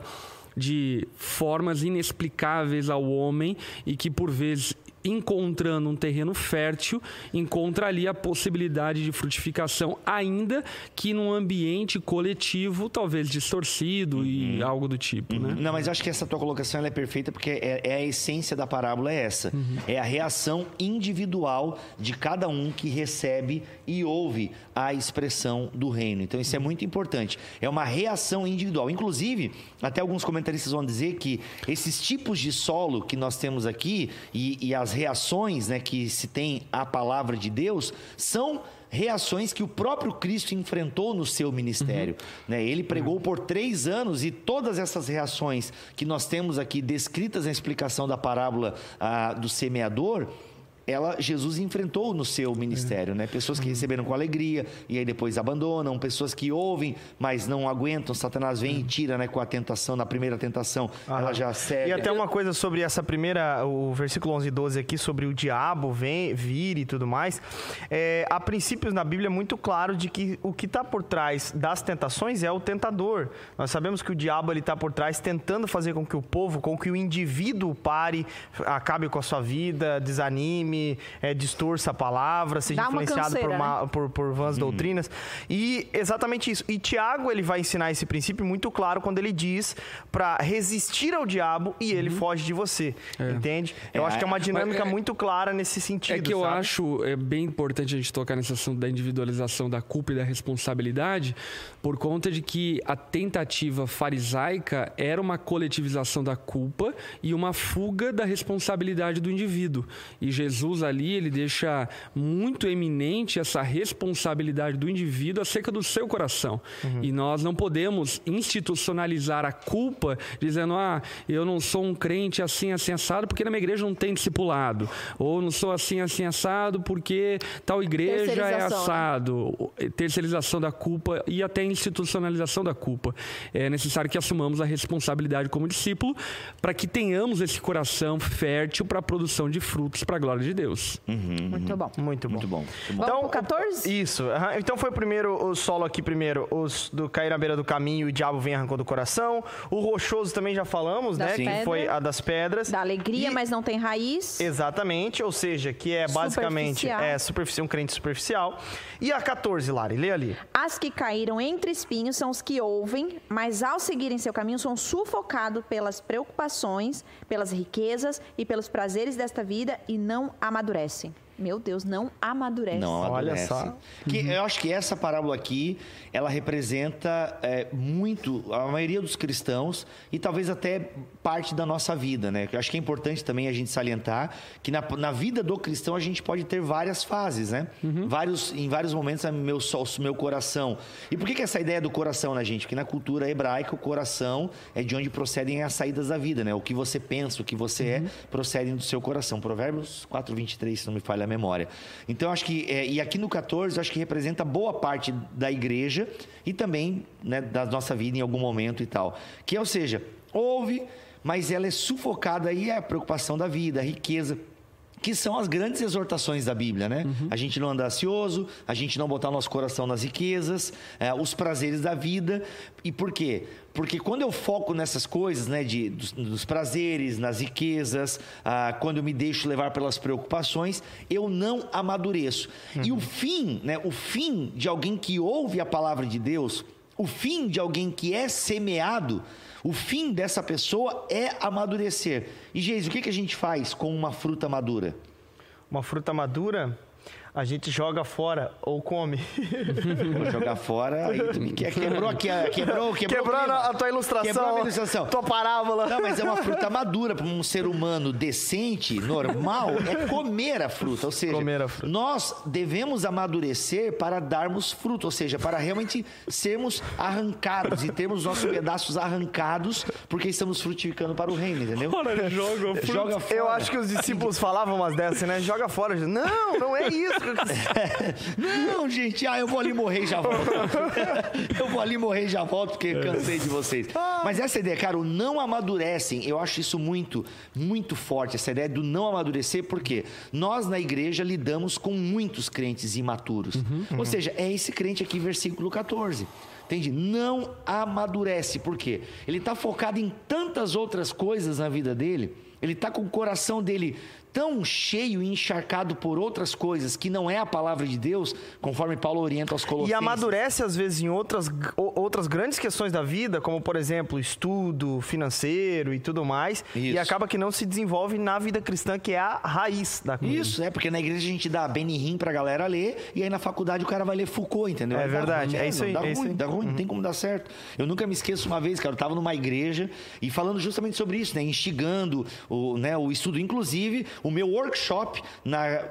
de formas inexplicáveis ao homem e que por vezes encontrando um terreno fértil, encontra ali a possibilidade de frutificação, ainda que num ambiente coletivo, talvez distorcido e algo do tipo, né? Não, mas eu acho que essa tua colocação ela é perfeita porque é, é a essência da parábola é essa. É a reação individual de cada um que recebe e ouve a expressão do reino. Então isso é muito importante. É uma reação individual. Inclusive, até alguns comentaristas vão dizer que esses tipos de solo que nós temos aqui e, e as reações né, que se tem à palavra de Deus são reações que o próprio Cristo enfrentou no seu ministério. né? Ele pregou por três anos e todas essas reações que nós temos aqui descritas na explicação da parábola ah, do semeador. Ela, Jesus enfrentou no seu ministério, né? Pessoas que receberam com alegria e aí depois abandonam, pessoas que ouvem, mas não aguentam. Satanás vem e tira, né? Com a tentação, na primeira tentação, ela já cede. E até uma coisa sobre essa primeira, o versículo 11 e 12 aqui, sobre o diabo vem, vir e tudo mais. É, há princípios na Bíblia muito claro de que o que está por trás das tentações é o tentador. Nós sabemos que o diabo ele está por trás tentando fazer com que o povo, com que o indivíduo pare, acabe com a sua vida, desanime, é, distorça a palavra, seja Dá uma influenciado por, canseira, uma, por, por vãs doutrinas. E exatamente isso. E Tiago, ele vai ensinar esse princípio muito claro quando ele diz para resistir ao diabo e ele foge de você. Entende? Eu É, acho que é uma dinâmica é- muito clara nesse sentido. É que eu sabe? acho é bem importante a gente tocar nesse assunto da individualização da culpa e da responsabilidade, por conta de que a tentativa farisaica era uma coletivização da culpa e uma fuga da responsabilidade do indivíduo. E Jesus Jesus ali, ele deixa muito eminente essa responsabilidade do indivíduo acerca do seu coração. Uhum. E nós não podemos institucionalizar a culpa dizendo, ah, eu não sou um crente assim, assim, assado, porque na minha igreja não tem discipulado. Ou não sou assim, assim, assado, porque tal igreja é né? assado. Terceirização da culpa e até institucionalização da culpa. É necessário que assumamos a responsabilidade como discípulo para que tenhamos esse coração fértil para a produção de frutos para a glória de Deus. Uhum, Muito bom. Muito bom. Muito bom. Muito bom. Então, 14? Isso. Então foi primeiro o solo aqui primeiro, os do cair na beira do caminho e o diabo vem arrancando o coração. O rochoso também já falamos, das né? Pedras. Que foi a das pedras. Da alegria, E- mas não tem raiz. Exatamente, ou seja, que é basicamente Superficial. é superficial, um crente superficial. E a 14, Lari, lê ali. As que caíram entre espinhos são os que ouvem, mas ao seguirem seu caminho são sufocados pelas preocupações, pelas riquezas e pelos prazeres desta vida e não amadurecem. Meu Deus, não amadurecem. Não Olha amadurece. só. Que Eu acho que essa parábola aqui, ela representa é, muito a maioria dos cristãos e talvez até parte da nossa vida, né? Eu acho que é importante também a gente salientar que na, na vida do cristão a gente pode ter várias fases, né? Vários, em vários momentos, é meu, meu coração. E por que, que essa ideia do coração, né, gente? Porque na cultura hebraica, o coração é de onde procedem as saídas da vida, né? O que você pensa, o que você é, procedem do seu coração. Provérbios 4, 23, se não me falha a memória. Então, acho que, é, e aqui no 14, eu acho que representa boa parte da igreja e também né, da nossa vida em algum momento e tal. Que, ou seja, ouve, mas ela é sufocada aí é a preocupação da vida, a riqueza que são as grandes exortações da Bíblia, né? A gente não andar ansioso, a gente não botar nosso coração nas riquezas, eh, os prazeres da vida. E por quê? Porque quando eu foco nessas coisas, né, de, dos, dos prazeres, nas riquezas, ah, quando eu me deixo levar pelas preocupações, eu não amadureço. E o fim, né, o fim de alguém que ouve a palavra de Deus, o fim de alguém que é semeado, o fim dessa pessoa é amadurecer. E, Geis, o que, que a gente faz com uma fruta madura? Uma fruta madura, a gente joga fora ou come. Vou jogar fora, aí tu me que- quebrou aqui, a- quebrou, quebrou, Quebrando clima. a tua ilustração. Quebrou a minha ilustração. Tua parábola. Não, mas é uma fruta madura para um ser humano decente, normal, é comer a fruta. Ou seja, Comer a fruta. nós devemos amadurecer para darmos fruto, ou seja, para realmente sermos arrancados e termos nossos pedaços arrancados, porque estamos frutificando para o reino, entendeu? Ora, joga fruta. Joga fora. Eu acho que os discípulos falavam umas dessas, né? Joga fora. Não, não é isso. Não, gente, ah, eu vou ali morrer e já volto. eu vou ali morrer e já volto, porque cansei de vocês. Mas essa ideia, cara, o não amadurecem, eu acho isso muito, muito forte, essa ideia do não amadurecer, porque nós na igreja lidamos com muitos crentes imaturos. Ou seja, é esse crente aqui, versículo 14. Entende? Não amadurece. Por quê? Ele está focado em tantas outras coisas na vida dele. Ele está com o coração dele tão cheio e encharcado por outras coisas que não é a palavra de Deus, conforme Paulo orienta aos E Colossenses. amadurece, às vezes, em outras, outras grandes questões da vida, como, por exemplo, estudo financeiro e tudo mais. E Isso. acaba que não se desenvolve na vida cristã, que é a raiz da coisa. Isso, é porque na igreja a gente dá Benihim pra galera ler e aí na faculdade o cara vai ler Foucault, entendeu? É verdade, ruim, é isso não, aí, Dá é ruim, isso aí. dá ruim, não tem como dar certo. Eu nunca me esqueço uma vez, cara, eu tava numa igreja e falando justamente sobre isso, né? Instigando o, né, o estudo. Inclusive, o meu workshop na.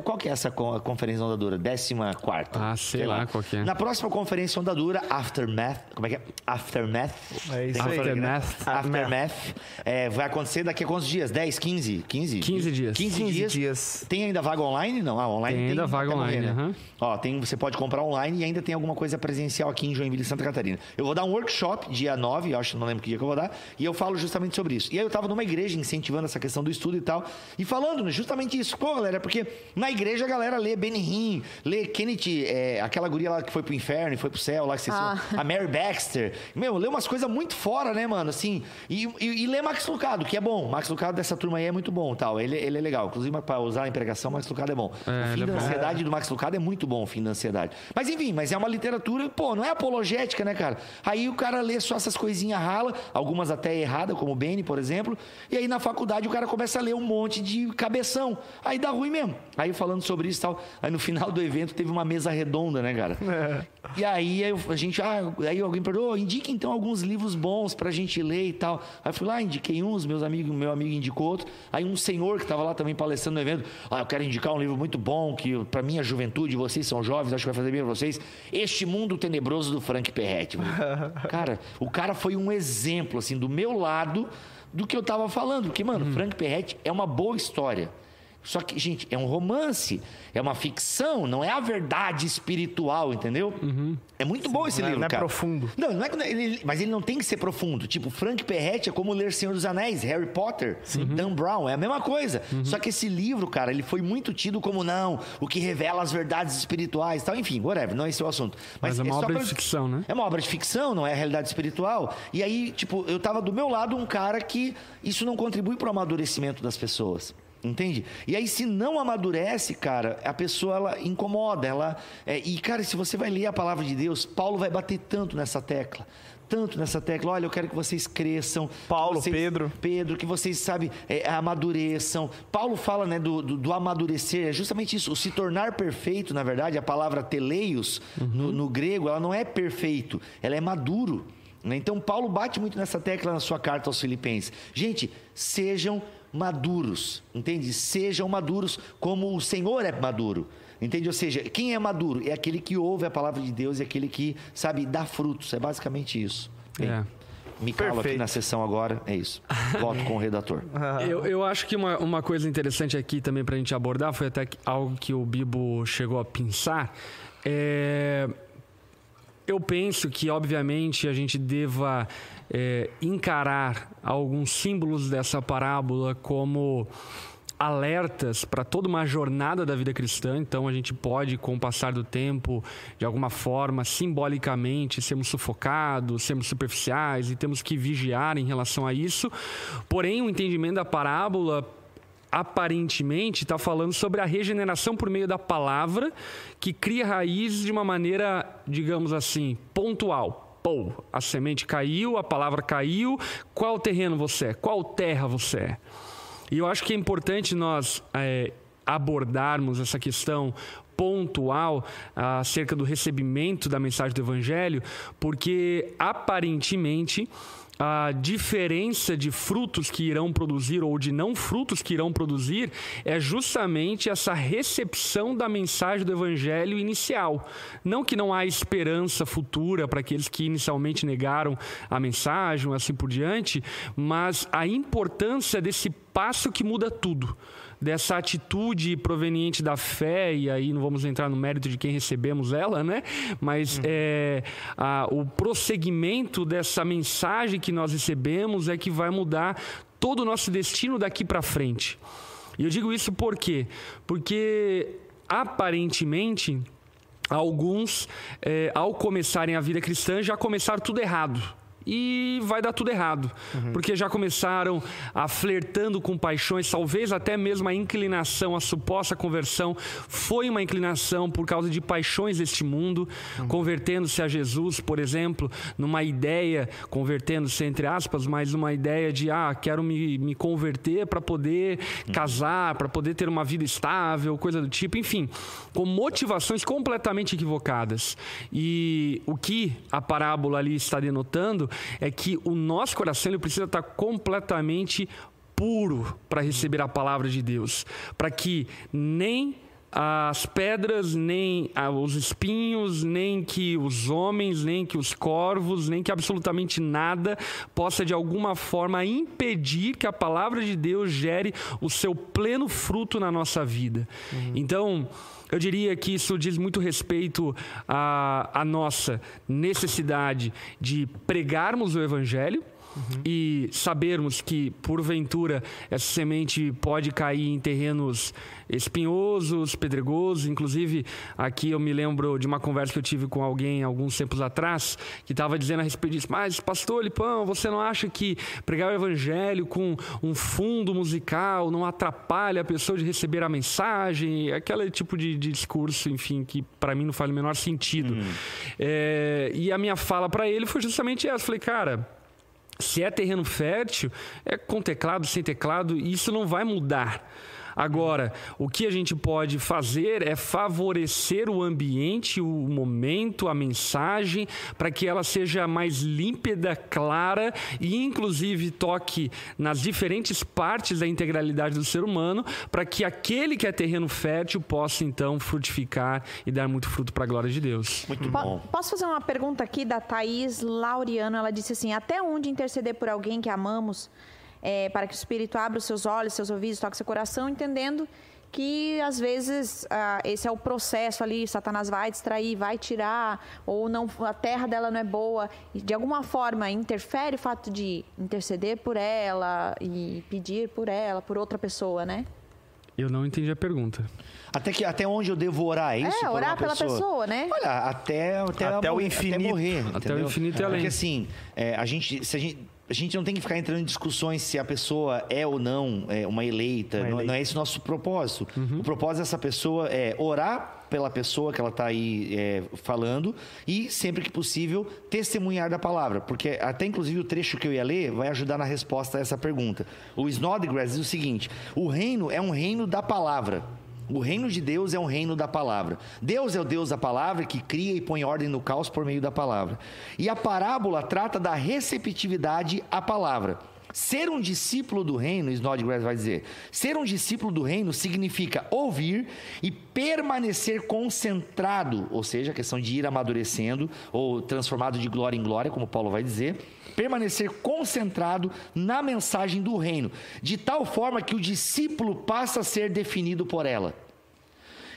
Qual que é essa con- conferência onda dura? Décima quarta. Ah, sei lá qual que é. Na próxima conferência onda dura, Aftermath. Como é que é? Aftermath. É isso Tem aí. que- Aftermath. Aftermath. É, vai acontecer daqui a quantos dias? 10, 15? 15? 15 dias. 15, 15 dias. dias. Tem ainda vaga online? Não, ah, online Tem ainda vaga até morrer, online, né? aham. Ó, tem, você pode comprar online e ainda tem alguma coisa presencial aqui em Joinville, Santa Catarina. Eu vou dar um workshop dia 9, eu acho, não lembro que dia que eu vou dar, e eu falo justamente sobre isso. E aí eu tava numa igreja incentivando essa questão do estudo e tal, e falando né, justamente isso. Pô, galera, porque na igreja a galera lê Benihim, lê Kenneth, é, aquela guria lá que foi pro inferno e foi pro céu, lá que vocês Ah. a Mary Baxter. Meu, lê umas coisas muito fora, né, mano? Assim, e, e, e lê Max Lucado, que é bom. Max Lucado dessa turma aí é muito bom, tal. Ele, ele é legal. Inclusive, pra usar em pregação, Max Lucado é bom. É, o fim é da bom. ansiedade do Max Lucado é muito bom, o fim da ansiedade. Mas enfim, mas é uma literatura, pô, não é apologética, né, cara? Aí o cara lê só essas coisinhas rala, algumas até erradas, como o Benny, por exemplo. E aí na faculdade o cara começa a ler um monte de cabeção. Aí dá ruim mesmo. Aí Falando sobre isso e tal. Aí no final do evento teve uma mesa redonda, né, cara? É. E aí a gente, ah, aí alguém perguntou, oh, indique então alguns livros bons pra gente ler e tal. Aí eu fui lá, indiquei uns, meus amigos, meu amigo indicou outro. Aí um senhor que estava lá também palestrando no evento, ah, eu quero indicar um livro muito bom, que para minha juventude, vocês são jovens, acho que vai fazer bem pra vocês. Este Mundo Tenebroso do Frank Perretti. cara, o cara foi um exemplo, assim, do meu lado do que eu tava falando. Porque, mano, uhum. Frank Perretti é uma boa história. Só que, gente, é um romance, é uma ficção, não é a verdade espiritual, entendeu? Uhum. É muito Sim, bom esse não livro, é, não cara. é profundo. Não, não é, ele, mas ele não tem que ser profundo. Tipo, Frank Perretti é como ler Senhor dos Anéis, Harry Potter, Sim. Dan Brown, é a mesma coisa. Uhum. Só que esse livro, cara, ele foi muito tido como não, o que revela as verdades espirituais, tal. Enfim, whatever, não é esse o assunto. Mas, mas é uma é obra pra... de ficção, né? É uma obra de ficção, não é a realidade espiritual. E aí, tipo, eu tava do meu lado um cara que isso não contribui para o amadurecimento das pessoas. Entende? E aí, se não amadurece, cara, a pessoa ela incomoda. Ela, é, e, cara, se você vai ler a palavra de Deus, Paulo vai bater tanto nessa tecla. Tanto nessa tecla, olha, eu quero que vocês cresçam. Paulo, vocês, Pedro. Pedro, que vocês, sabe, é, amadureçam. Paulo fala, né, do, do, do, amadurecer, é justamente isso, o se tornar perfeito, na verdade, a palavra teleios, uhum. no, no grego, ela não é perfeito, ela é maduro. Né? Então, Paulo bate muito nessa tecla na sua carta aos Filipenses. Gente, sejam maduros, entende? Sejam maduros como o Senhor é maduro. Entende? Ou seja, quem é maduro? É aquele que ouve a palavra de Deus e aquele que, sabe, dá frutos. É basicamente isso. Bem, é. Me calo aqui na sessão agora, é isso. Voto com o redator. Eu, eu acho que uma, uma coisa interessante aqui também para a gente abordar foi até algo que o Bibo chegou a pensar. É, eu penso que, obviamente, a gente deva é, encarar alguns símbolos dessa parábola como alertas para toda uma jornada da vida cristã. Então a gente pode, com o passar do tempo, de alguma forma, simbolicamente, sermos sufocados, sermos superficiais e temos que vigiar em relação a isso. Porém, o entendimento da parábola aparentemente está falando sobre a regeneração por meio da palavra que cria raízes de uma maneira, digamos assim, pontual Pô, a semente caiu, a palavra caiu. Qual terreno você é? Qual terra você é? E eu acho que é importante nós é, abordarmos essa questão pontual acerca do recebimento da mensagem do Evangelho, porque aparentemente a diferença de frutos que irão produzir ou de não frutos que irão produzir é justamente essa recepção da mensagem do evangelho inicial. Não que não há esperança futura para aqueles que inicialmente negaram a mensagem, assim por diante, mas a importância desse passo que muda tudo dessa atitude proveniente da fé, e aí não vamos entrar no mérito de quem recebemos ela, né? Mas uhum. é, a, o prosseguimento dessa mensagem que nós recebemos é que vai mudar todo o nosso destino daqui para frente. E eu digo isso por quê? Porque aparentemente alguns, é, ao começarem a vida cristã, já começaram tudo errado e vai dar tudo errado. Uhum. Porque já começaram a flertando com paixões, talvez até mesmo a inclinação, a suposta conversão foi uma inclinação por causa de paixões deste mundo, uhum. convertendo-se a Jesus, por exemplo, numa ideia, convertendo-se entre aspas, mas uma ideia de, ah, quero me, me converter para poder uhum. casar, para poder ter uma vida estável, coisa do tipo, enfim, com motivações completamente equivocadas. E o que a parábola ali está denotando é que o nosso coração ele precisa estar completamente puro para receber a palavra de Deus, para que nem as pedras, nem os espinhos, nem que os homens, nem que os corvos, nem que absolutamente nada possa de alguma forma impedir que a palavra de Deus gere o seu pleno fruto na nossa vida. Uhum. Então, eu diria que isso diz muito respeito à, à nossa necessidade de pregarmos o Evangelho, Uhum. e sabermos que, porventura, essa semente pode cair em terrenos espinhosos, pedregosos. Inclusive, aqui eu me lembro de uma conversa que eu tive com alguém alguns tempos atrás, que estava dizendo a respeito disso, mas, pastor Lipão, você não acha que pregar o evangelho com um fundo musical não atrapalha a pessoa de receber a mensagem? Aquele tipo de, de discurso, enfim, que para mim não faz o menor sentido. Uhum. É, e a minha fala para ele foi justamente essa. Eu falei, cara se é terreno fértil, é com teclado, sem teclado, isso não vai mudar Agora, o que a gente pode fazer é favorecer o ambiente, o momento, a mensagem, para que ela seja mais límpida, clara e, inclusive, toque nas diferentes partes da integralidade do ser humano, para que aquele que é terreno fértil possa, então, frutificar e dar muito fruto para a glória de Deus. Muito Po- bom. Posso fazer uma pergunta aqui da Thaís Laureano? Ela disse assim: até onde interceder por alguém que amamos, é, para que o Espírito abra os seus olhos, seus ouvidos, toque seu coração, entendendo que às vezes ah, esse é o processo ali, Satanás vai distrair, vai tirar, ou não, a terra dela não é boa. E de alguma forma interfere o fato de interceder por ela e pedir por ela, por outra pessoa, né? Eu não entendi a pergunta. Até, que, até onde eu devo orar, é isso? É, orar pela pessoa, né? Olha, até, até, Até o infinito. Até morrer, Até o infinito e além. Porque assim, é, a, gente, se a, gente, a gente não tem que ficar entrando em discussões se a pessoa é ou não é, uma eleita. Uma não, eleita. não é esse o nosso propósito. Uhum. O propósito dessa pessoa é orar pela pessoa que ela está aí é, falando e, sempre que possível, testemunhar da palavra. Porque até, inclusive, o trecho que eu ia ler vai ajudar na resposta a essa pergunta. O Snodgrass diz o seguinte, o reino é um reino da palavra. O reino de Deus é um reino da palavra. Deus é o Deus da palavra que cria e põe ordem no caos por meio da palavra. E a parábola trata da receptividade à palavra. Ser um discípulo do reino, Snodgrass vai dizer, ser um discípulo do reino significa ouvir e permanecer concentrado, ou seja, a questão de ir amadurecendo ou transformado de glória em glória, como Paulo vai dizer, permanecer concentrado na mensagem do reino, de tal forma que o discípulo passa a ser definido por ela.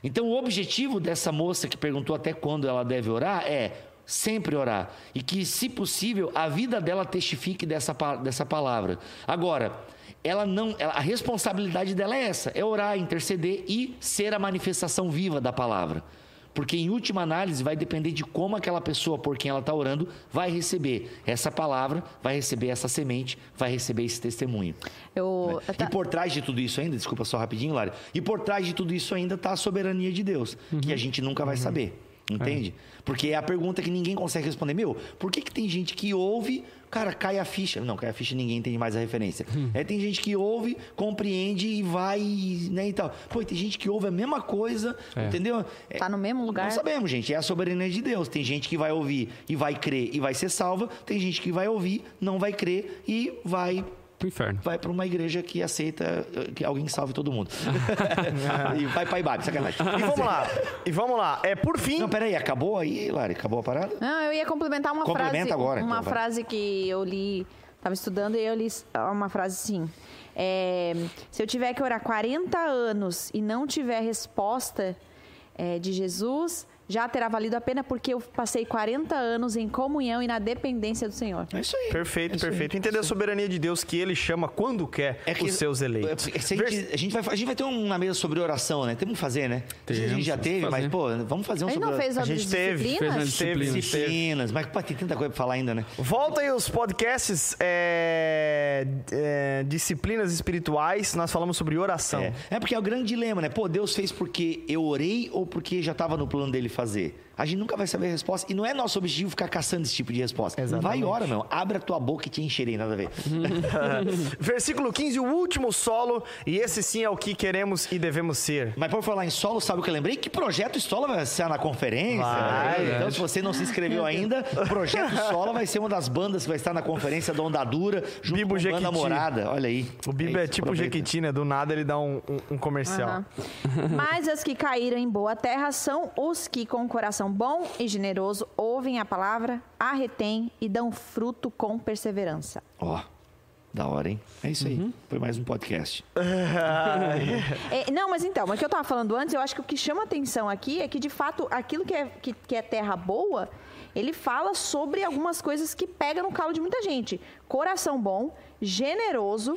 Então, o objetivo dessa moça que perguntou até quando ela deve orar é sempre orar. E que, se possível, a vida dela testifique dessa, dessa palavra. Agora, ela não, ela- a responsabilidade dela é essa: é orar, interceder e ser a manifestação viva da palavra. Porque, em última análise, vai depender de como aquela pessoa por quem ela está orando vai receber essa palavra, vai receber essa semente, vai receber esse testemunho. Eu, Né? tá- E por trás de tudo isso ainda, desculpa só rapidinho, Lara, e por trás de tudo isso ainda está a soberania de Deus, que a gente nunca vai saber. Entende? Porque é a pergunta que ninguém consegue responder. Meu, por que, que tem gente que ouve, cara, cai a ficha? Não, cai a ficha ninguém entende mais a referência. É, tem gente que ouve, compreende e vai, né, e tal. Pô, e tem gente que ouve a mesma coisa, entendeu? É, Tá no mesmo lugar? Não sabemos, gente. É a soberania de Deus. Tem gente que vai ouvir e vai crer e vai ser salva. Tem gente que vai ouvir, não vai crer e vai Pro inferno. vai para uma igreja que aceita eh, que alguém salve todo mundo. e vai para Ibabe, sacanagem. E vamos lá. E vamos lá. É, por fim, Não, peraí, acabou aí, Lari? Acabou a parada? Não, eu ia complementar uma Complementa frase. agora, uma então, vai. frase que eu li, estava estudando e eu li uma frase assim. é, se eu tiver que orar 40 anos e não tiver resposta é, de Jesus, já terá valido a pena porque eu passei 40 anos em comunhão e na dependência do Senhor. É isso aí. Perfeito, É isso aí. perfeito. Entender a soberania de Deus que ele chama quando quer É que- os seus eleitos. é- a, gente, a gente vai, a gente vai ter um na mesa sobre oração, né? Temos que fazer, né? a gente Temos, já teve, mas, pô, vamos fazer um A gente sobre não fez a gente teve, disciplinas? fez nas Teve, disciplinas. disciplinas. Mas, pô, tem tanta coisa pra falar ainda, né? Volta aí os podcasts é, é, disciplinas espirituais. Nós falamos sobre oração. É. é porque é o grande dilema, né? Pô, Deus fez porque eu orei ou porque já estava no plano dele fazer? A gente nunca vai saber a resposta. E não é nosso objetivo ficar caçando esse tipo de resposta. Exatamente. Vai e ora, meu. Abre a tua boca e te encherei, nada a ver. Versículo 15, o último solo. E esse sim é o que queremos e devemos ser. Mas por falar em solo, sabe o que eu lembrei? Que Projeto Sola vai ser na conferência. Vai. Então, se você não se inscreveu ainda, Projeto Sola vai ser uma das bandas que vai estar na conferência da Onda Dura, junto Bibo com a banda. Morada. Olha aí. O Bibo é, isso, tipo aproveita. Jequiti, né? Do nada ele dá um, um- um comercial. Aham. Mas as que caíram em boa terra são os que, com coração bom e generoso, ouvem a palavra, a retêm e dão fruto com perseverança. Ó, da hora, hein? É isso Uhum. aí. Foi mais um podcast. É, não, mas então, mas o que eu estava falando antes, eu acho que o que chama atenção aqui é que, de fato, aquilo que é, que, que é terra boa, ele fala sobre algumas coisas que pegam no calo de muita gente. Coração bom, generoso,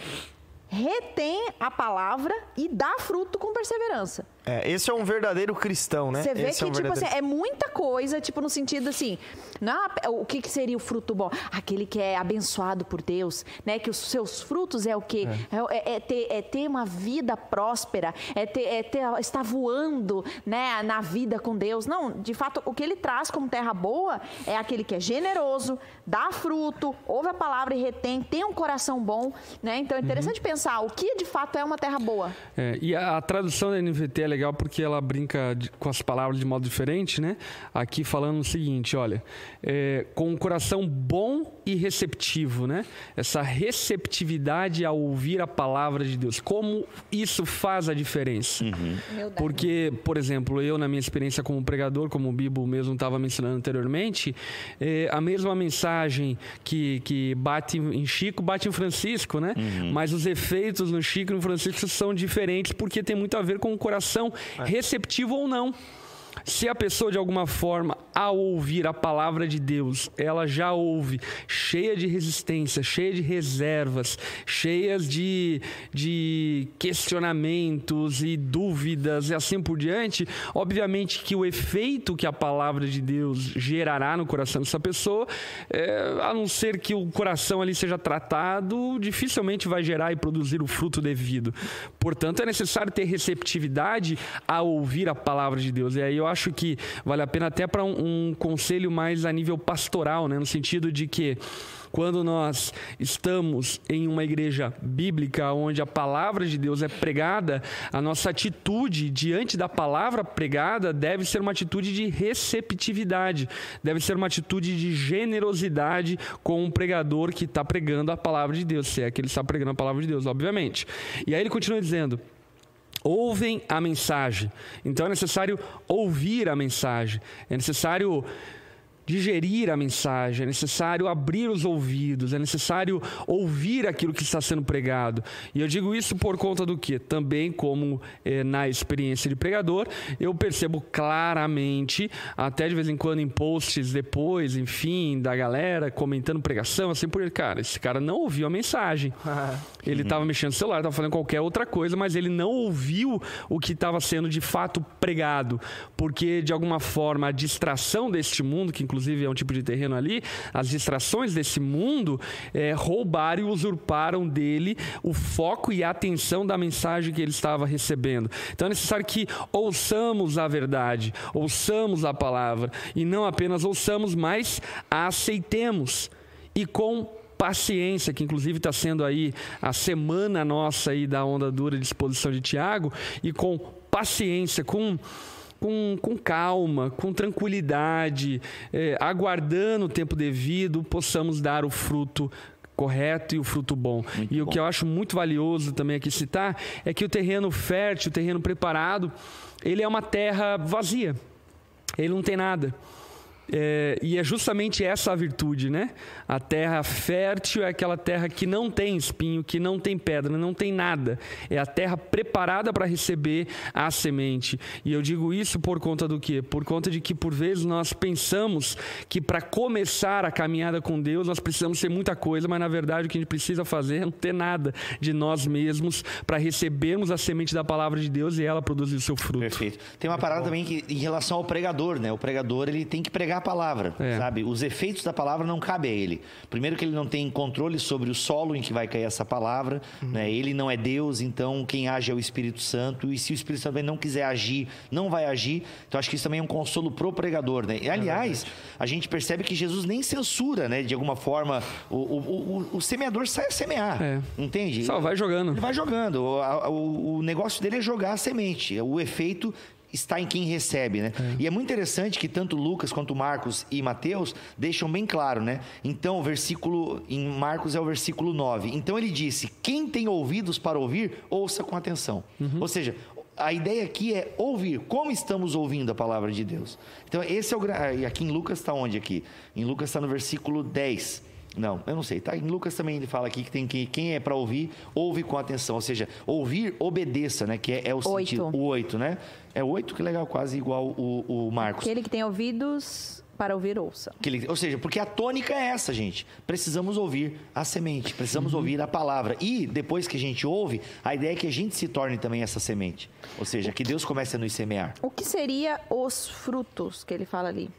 retém a palavra e dá fruto com perseverança. É, esse é um verdadeiro cristão, né? Você vê esse que, é um tipo assim, verdadeiro... é muita coisa, tipo, no sentido assim, não é o que, que seria o fruto bom? Aquele que é abençoado por Deus, né? Que os seus frutos é o quê? É, é- é ter, é ter uma vida próspera, é ter, é ter estar voando, né? Na vida com Deus. Não, de fato, o que ele traz como terra boa é aquele que é generoso, dá fruto, ouve a palavra e retém, tem um coração bom, né? Então é interessante pensar o que de fato é uma terra boa. É, e a, a tradução da NVT é legal porque ela brinca de- com as palavras de modo diferente, né? Aqui falando o seguinte, olha, é, com um coração bom e receptivo, né? Essa receptividade ao ouvir a palavra de Deus. Como isso faz a diferença? Porque, por exemplo, eu na minha experiência como pregador, como o Bibo mesmo estava me ensinando anteriormente, é, a mesma mensagem que, que bate em Chico, bate em Francisco, né? Mas os efeitos no Chico e no Francisco são diferentes porque tem muito a ver com o coração receptivo ou não. Se a pessoa, de alguma forma, ao ouvir a palavra de Deus, ela já ouve cheia de resistência, cheia de reservas, cheias de, de questionamentos e dúvidas e assim por diante, obviamente que o efeito que a palavra de Deus gerará no coração dessa pessoa, é, a não ser que o coração ali seja tratado, dificilmente vai gerar e produzir o fruto devido. Portanto, é necessário ter receptividade a ouvir a palavra de Deus. E aí eu acho que vale a pena até para um, um conselho mais a nível pastoral, né? no sentido de que quando nós estamos em uma igreja bíblica onde a palavra de Deus é pregada, a nossa atitude diante da palavra pregada deve ser uma atitude de receptividade, deve ser uma atitude de generosidade com um pregador que está pregando a palavra de Deus, se é que ele está pregando a palavra de Deus, obviamente. E aí ele continua dizendo ouvem a mensagem. Então é necessário ouvir a mensagem. É necessário digerir a mensagem, é necessário abrir os ouvidos, é necessário ouvir aquilo que está sendo pregado. E eu digo isso por conta do que? Também, como eh, na experiência de pregador, eu percebo claramente, até de vez em quando em posts depois, enfim, da galera comentando pregação, assim por cara, esse cara não ouviu a mensagem. Ele estava mexendo no celular, estava fazendo qualquer outra coisa, mas ele não ouviu o que estava sendo de fato pregado, porque de alguma forma a distração deste mundo, que inclusive é um tipo de terreno ali, as distrações desse mundo é, roubaram e usurparam dele o foco e a atenção da mensagem que ele estava recebendo. Então é necessário que ouçamos a verdade, ouçamos a palavra e não apenas ouçamos, mas a aceitemos e com paciência, que inclusive está sendo aí a semana nossa aí da onda dura de exposição de Tiago, e com paciência, com com, com calma, com tranquilidade, eh, aguardando o tempo devido, possamos dar o fruto correto e o fruto bom. e o que eu acho muito valioso também aqui citar é que o terreno fértil, o terreno preparado, ele é uma terra vazia. Ele não tem nada. É, e é justamente essa a virtude, né? A terra fértil é aquela terra que não tem espinho, que não tem pedra, não tem nada. É a terra preparada para receber a semente. E eu digo isso por conta do quê? Por conta de que por vezes nós pensamos que para começar a caminhada com Deus nós precisamos ser muita coisa, mas na verdade o que a gente precisa fazer é não ter nada de nós mesmos para recebermos a semente da palavra de Deus e ela produzir o seu fruto. Perfeito. Tem uma parada também que, em relação ao pregador, né? O pregador, ele tem que pregar a palavra, É. sabe? Os efeitos da palavra não cabem a ele. Primeiro que ele não tem controle sobre o solo em que vai cair essa palavra, né? Ele não é Deus, então quem age é o Espírito Santo, e se o Espírito Santo também não quiser agir, não vai agir. Então acho que isso também é um consolo pro pregador, né? E, aliás, a gente percebe que Jesus nem censura, né? De alguma forma, o, o, o, o semeador sai a semear, É. entende? Só vai jogando. Ele vai jogando. O, o- o negócio dele é jogar a semente. O efeito está em quem recebe, né? E é muito interessante que tanto Lucas quanto Marcos e Mateus deixam bem claro, né? Então, o versículo em Marcos é o versículo 9. Então ele disse: "Quem tem ouvidos para ouvir, ouça com atenção". Ou seja, a ideia aqui é ouvir. Como estamos ouvindo a palavra de Deus? Então, esse é o e aqui em Lucas está onde aqui? Em Lucas está no versículo 10. Não, eu não sei. Tá? Em Lucas também ele fala aqui que tem que quem é para ouvir, ouve com atenção. Ou seja, ouvir, obedeça, né? Que é, é o Oito. sentido. O oito, né? É oito, que legal, quase igual o, o Marcos. Aquele que tem ouvidos, para ouvir, ouça. Que ele- ou seja, porque a tônica é essa, gente. Precisamos ouvir a semente, precisamos ouvir a palavra. E depois que a gente ouve, a ideia é que a gente se torne também essa semente. Ou seja, que Deus comece a nos semear. O que seria os frutos que ele fala ali?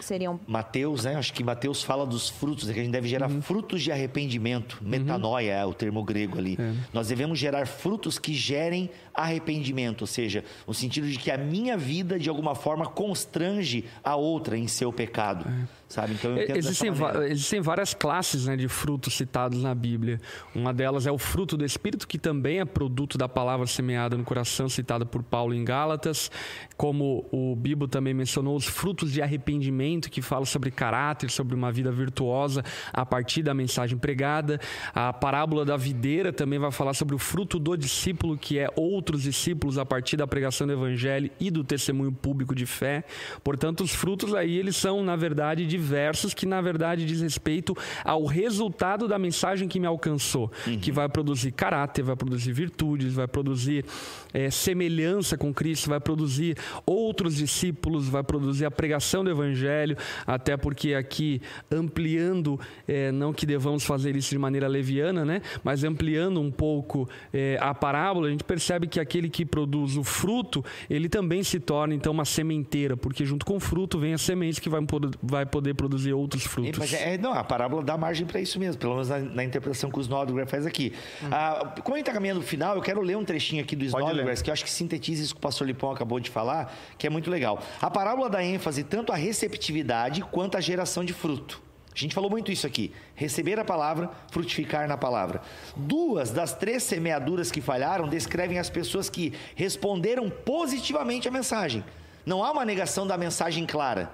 Seriam Mateus, né? Acho que Mateus fala dos frutos, é que a gente deve gerar frutos de arrependimento. Metanoia é o termo grego ali. Nós devemos gerar frutos que gerem arrependimento, ou seja, no sentido de que a minha vida, de alguma forma, constrange a outra em seu pecado. Sabe? Então dessa Existem, existem várias classes né, de frutos citados na Bíblia. Uma delas é o fruto do Espírito, que também é produto da palavra semeada no coração, citada por Paulo em Gálatas. Como o Bibo também mencionou, os frutos de arrependimento, que fala sobre caráter, sobre uma vida virtuosa a partir da mensagem pregada. A parábola da videira também vai falar sobre o fruto do discípulo, que é outros discípulos a partir da pregação do evangelho e do testemunho público de fé. Portanto, os frutos aí, eles são, na verdade, diversos, que na verdade diz respeito ao resultado da mensagem que me alcançou, que vai produzir caráter, vai produzir virtudes, vai produzir eh, semelhança com Cristo, vai produzir outros discípulos, vai produzir a pregação do evangelho, até porque aqui ampliando, eh, não que devamos fazer isso de maneira leviana, né? Mas ampliando um pouco eh, a parábola, a gente percebe que aquele que produz o fruto, ele também se torna então uma sementeira, porque junto com o fruto vem a semente que vai, vai poder produzir outros frutos. é- é- não, a parábola dá margem para isso mesmo, pelo menos na, na interpretação que o Snodgrass faz aqui. Ah, como a gente está caminhando no final, eu quero ler um trechinho aqui do Snodgrass, que eu acho que sintetiza isso que o pastor Lipão acabou de falar, que é muito legal. A parábola dá ênfase tanto à receptividade quanto à geração de fruto. A gente falou muito isso aqui. Receber a palavra, frutificar na palavra. Duas das três semeaduras que falharam descrevem as pessoas que responderam positivamente à mensagem. Não há uma negação da mensagem clara.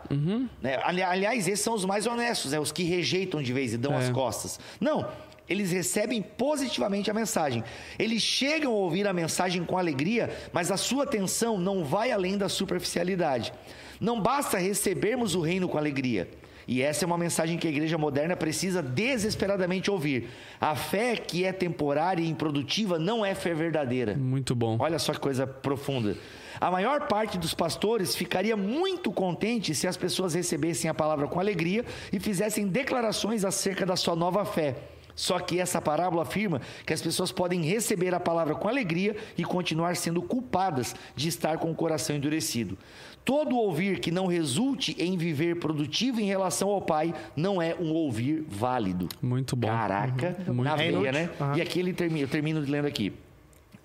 Né? Ali- Aliás, esses são os mais honestos, né? os que rejeitam de vez e dão as costas. Não, eles recebem positivamente a mensagem. Eles chegam a ouvir a mensagem com alegria, mas a sua atenção não vai além da superficialidade. Não basta recebermos o reino com alegria. E essa é uma mensagem que a igreja moderna precisa desesperadamente ouvir. A fé que é temporária e improdutiva não é fé verdadeira. Muito bom. Olha só que coisa profunda. A maior parte dos pastores ficaria muito contente se as pessoas recebessem a palavra com alegria e fizessem declarações acerca da sua nova fé. Só que essa parábola afirma que as pessoas podem receber a palavra com alegria e continuar sendo culpadas de estar com o coração endurecido. Todo ouvir que não resulte em viver produtivo em relação ao Pai não é um ouvir válido. Muito bom. Caraca, Muito na bom. veia, né? Aham. E aqui ele termina, eu termino lendo aqui.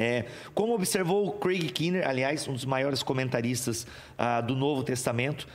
É, como observou Craig Kinner, aliás, um dos maiores comentaristas ah, do Novo Testamento,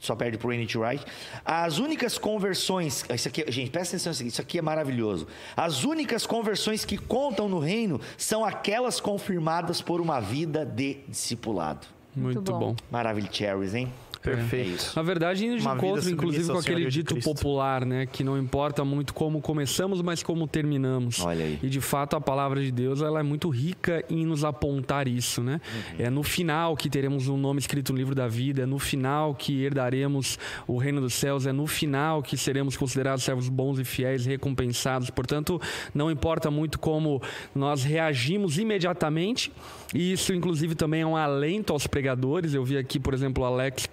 só perde para o N.T. Wright, as únicas conversões, isso aqui, gente, presta atenção, nisso aqui, isso aqui é maravilhoso. As únicas conversões que contam no reino são aquelas confirmadas por uma vida de discipulado. Muito, Muito bom. bom. Maravilha, Cherries, hein? Perfeito. É. Na verdade, indo de Uma encontro, inclusive, com aquele de dito popular, né? Que não importa muito como começamos, mas como terminamos. Olha aí. E de fato, a palavra de Deus ela é muito rica em nos apontar isso, né? Uhum. É no final que teremos um nome escrito no livro da vida, é no final que herdaremos o reino dos céus, é no final que seremos considerados servos bons e fiéis, recompensados. Portanto, não importa muito como nós reagimos imediatamente. E isso, inclusive, também é um alento aos pregadores. Eu vi aqui, por exemplo, o Alex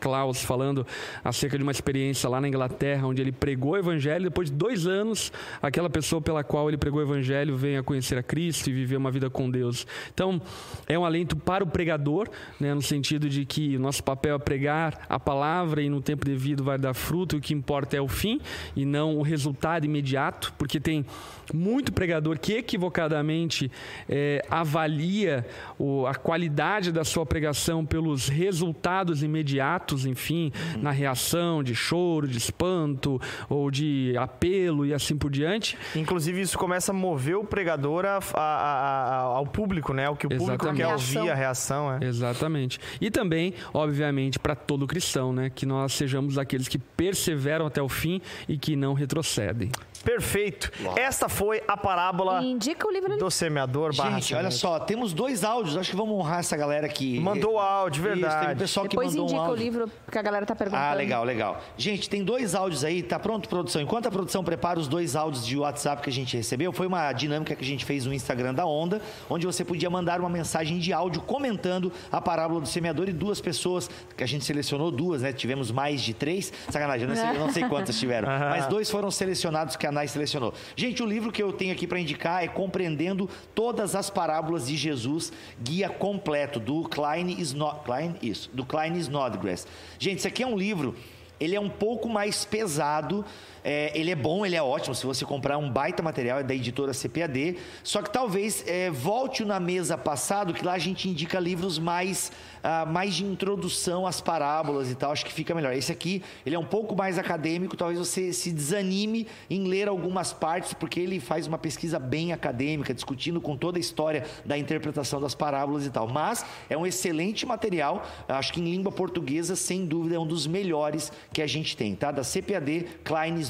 Falando acerca de uma experiência lá na Inglaterra, onde ele pregou o evangelho. Depois de dois anos, aquela pessoa pela qual ele pregou o evangelho vem a conhecer a Cristo e viver uma vida com Deus. Então, é um alento para o pregador, né, no sentido de que nosso papel é pregar a palavra e no tempo devido vai dar fruto. O que importa é o fim e não o resultado imediato, porque tem muito pregador que equivocadamente eh, avalia o- a qualidade da sua pregação pelos resultados imediatos, enfim, na reação de choro, de espanto ou de apelo e assim por diante. Inclusive, isso começa a mover o pregador a- a- a- a- ao público, né? O que o público Exatamente. quer Reação. ouvir, a reação, é. Exatamente. E também, obviamente, para todo cristão, né, que nós sejamos aqueles que perseveram até o fim e que não retrocedem. Perfeito. Esta foi a parábola indica o livro do semeador barra Gente, olha semente. só, temos dois áudios. Acho que vamos honrar essa galera que Mandou áudio, Isso, teve um verdade. pessoal que Depois mandou indica um o áudio. livro Porque a galera tá perguntando. Ah, legal, legal. Gente, tem dois áudios aí, tá pronto, produção? Enquanto a produção prepara os dois áudios de WhatsApp que a gente recebeu, foi uma dinâmica que a gente fez no Instagram da Onda, onde você podia mandar uma mensagem de áudio comentando a parábola do semeador e duas pessoas, que a gente selecionou duas, né? Tivemos mais de três. Sacanagem, eu não sei, eu não sei quantas tiveram. mas dois foram selecionados que a Nai selecionou. Gente, o livro que eu tenho aqui para indicar é Compreendendo Todas as Parábolas de Jesus, guia completo, do Klein, Sno Klein isso, do Klein Snodgrass. Gente, isso aqui é um livro, ele é um pouco mais pesado, é, ele é bom, ele é ótimo. Se você comprar um baita material, é da editora CPAD. Só que talvez é, volte na mesa passado, que lá a gente indica livros mais, ah, mais de introdução às parábolas e tal. Acho que fica melhor. Esse aqui, ele é um pouco mais acadêmico. Talvez você se desanime em ler algumas partes, porque ele faz uma pesquisa bem acadêmica, discutindo com toda a história da interpretação das parábolas e tal. Mas é um excelente material. Acho que em língua portuguesa, sem dúvida, é um dos melhores que a gente tem, tá? Da CPAD,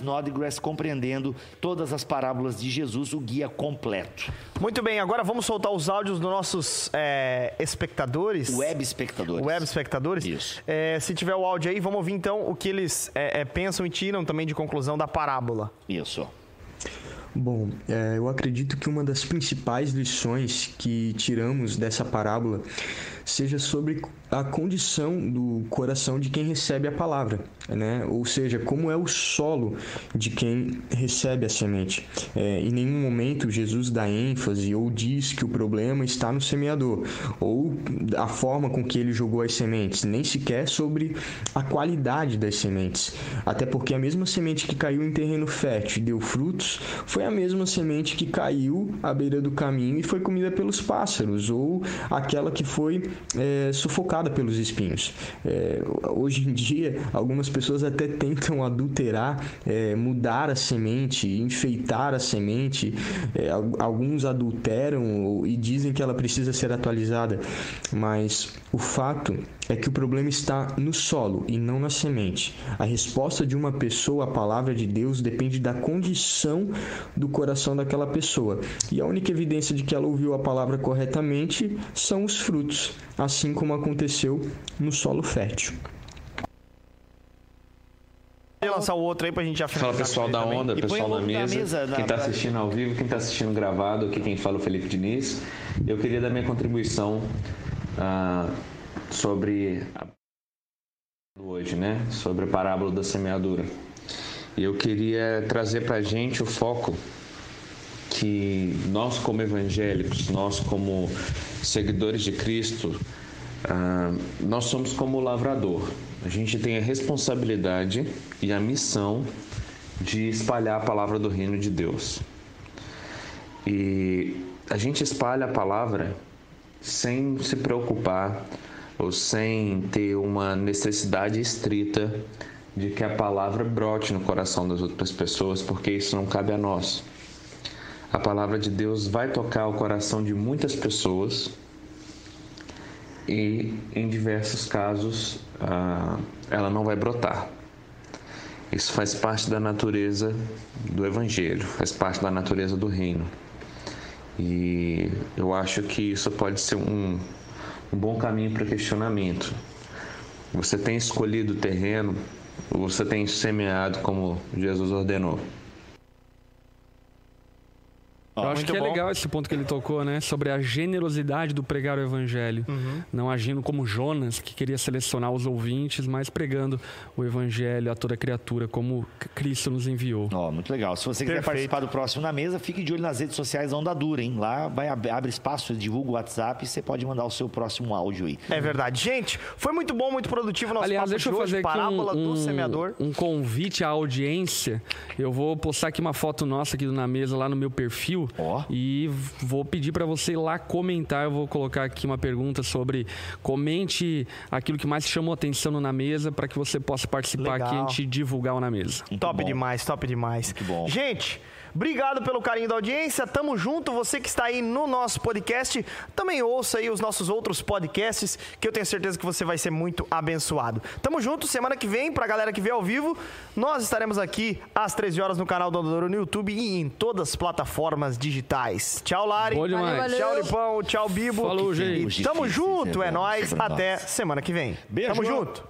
Klein Snodgrass compreendendo todas as parábolas de Jesus, o guia completo. Muito bem, agora vamos soltar os áudios dos nossos é, espectadores. Web espectadores. Web espectadores. Isso. É, se tiver o áudio aí, vamos ouvir então o que eles é, é, pensam e tiram também de conclusão da parábola. Isso. Bom, é, eu acredito que uma das principais lições que tiramos dessa parábola seja sobre a condição do coração de quem recebe a palavra, né? Ou seja, como é o solo de quem recebe a semente. É, em nenhum momento Jesus dá ênfase ou diz que o problema está no semeador ou a forma com que ele jogou as sementes, nem sequer sobre a qualidade das sementes. Até porque a mesma semente que caiu em terreno fértil e deu frutos foi a mesma semente que caiu à beira do caminho e foi comida pelos pássaros ou aquela que foi é, sufocada pelos espinhos. É, hoje em dia, algumas pessoas até tentam adulterar, é, mudar a semente, enfeitar a semente. É, alguns adulteram e dizem que ela precisa ser atualizada, mas o fato é que o problema está no solo e não na semente. A resposta de uma pessoa à palavra de Deus depende da condição do coração daquela pessoa. E a única evidência de que ela ouviu a palavra corretamente são os frutos, assim como aconteceu no solo fértil. Pode lançar o outro aí pra gente já Fala pessoal da também. onda, E pessoal da da mesa, mesa, na- quem tá assistindo ao vivo, quem tá assistindo gravado, aqui quem fala é o Felipe Diniz. Eu queria dar minha contribuição ah, sobre a hoje, né? Sobre a parábola da semeadura. E eu queria trazer pra gente o foco que nós como evangélicos, nós como seguidores de Cristo, ah, nós somos como lavrador. A gente tem a responsabilidade e a missão de espalhar a palavra do reino de Deus. E a gente espalha a palavra sem se preocupar ou sem ter uma necessidade estrita de que a palavra brote no coração das outras pessoas, porque isso não cabe a nós. A palavra de Deus vai tocar o coração de muitas pessoas e, em diversos casos, ah, ela não vai brotar. Isso faz parte da natureza do Evangelho, faz parte da natureza do reino. E eu acho que isso pode ser um, um bom caminho para questionamento. Você tem escolhido o terreno, você tem semeado como Jesus ordenou? Eu acho que é bom. legal esse ponto que ele tocou, né? Sobre a generosidade do pregar o evangelho. Uhum. Não agindo como Jonas, que queria selecionar os ouvintes, mas pregando o evangelho a toda criatura, como Cristo nos enviou. Ó, muito legal. Se você quiser Perfeito. participar do próximo na mesa, fique de olho nas redes sociais da Onda Dura, hein? Lá vai, ab- abre espaço, divulga o WhatsApp e você pode mandar o seu próximo áudio aí. É verdade. Gente, foi muito bom, muito produtivo o nosso Aliás, papo deixa de eu hoje, fazer aqui Parábola um, do um- Semeador. um convite à audiência. Eu vou postar aqui uma foto nossa aqui do na mesa lá no meu perfil Ó. e vou pedir para você ir lá comentar. Eu vou colocar aqui uma pergunta sobre comente aquilo que mais chamou atenção no na mesa para que você possa participar Legal. aqui e a gente divulgar o na mesa. Muito top bom. demais, top demais. Muito bom. Gente, obrigado pelo carinho da audiência. Tamo junto. Você que está aí no nosso podcast, também ouça aí os nossos outros podcasts, que eu tenho certeza que você vai ser muito abençoado. Tamo junto. Semana que vem, pra galera que vê ao vivo, nós estaremos aqui às 13 horas no canal do Andador no YouTube e em todas as plataformas digitais. Tchau, Lari. Bom demais. Valeu, Tchau, Lipão. Tchau, Bibo. Falou, E gente. Tamo junto, é nóis. Até semana que vem. Beijo. Tamo junto.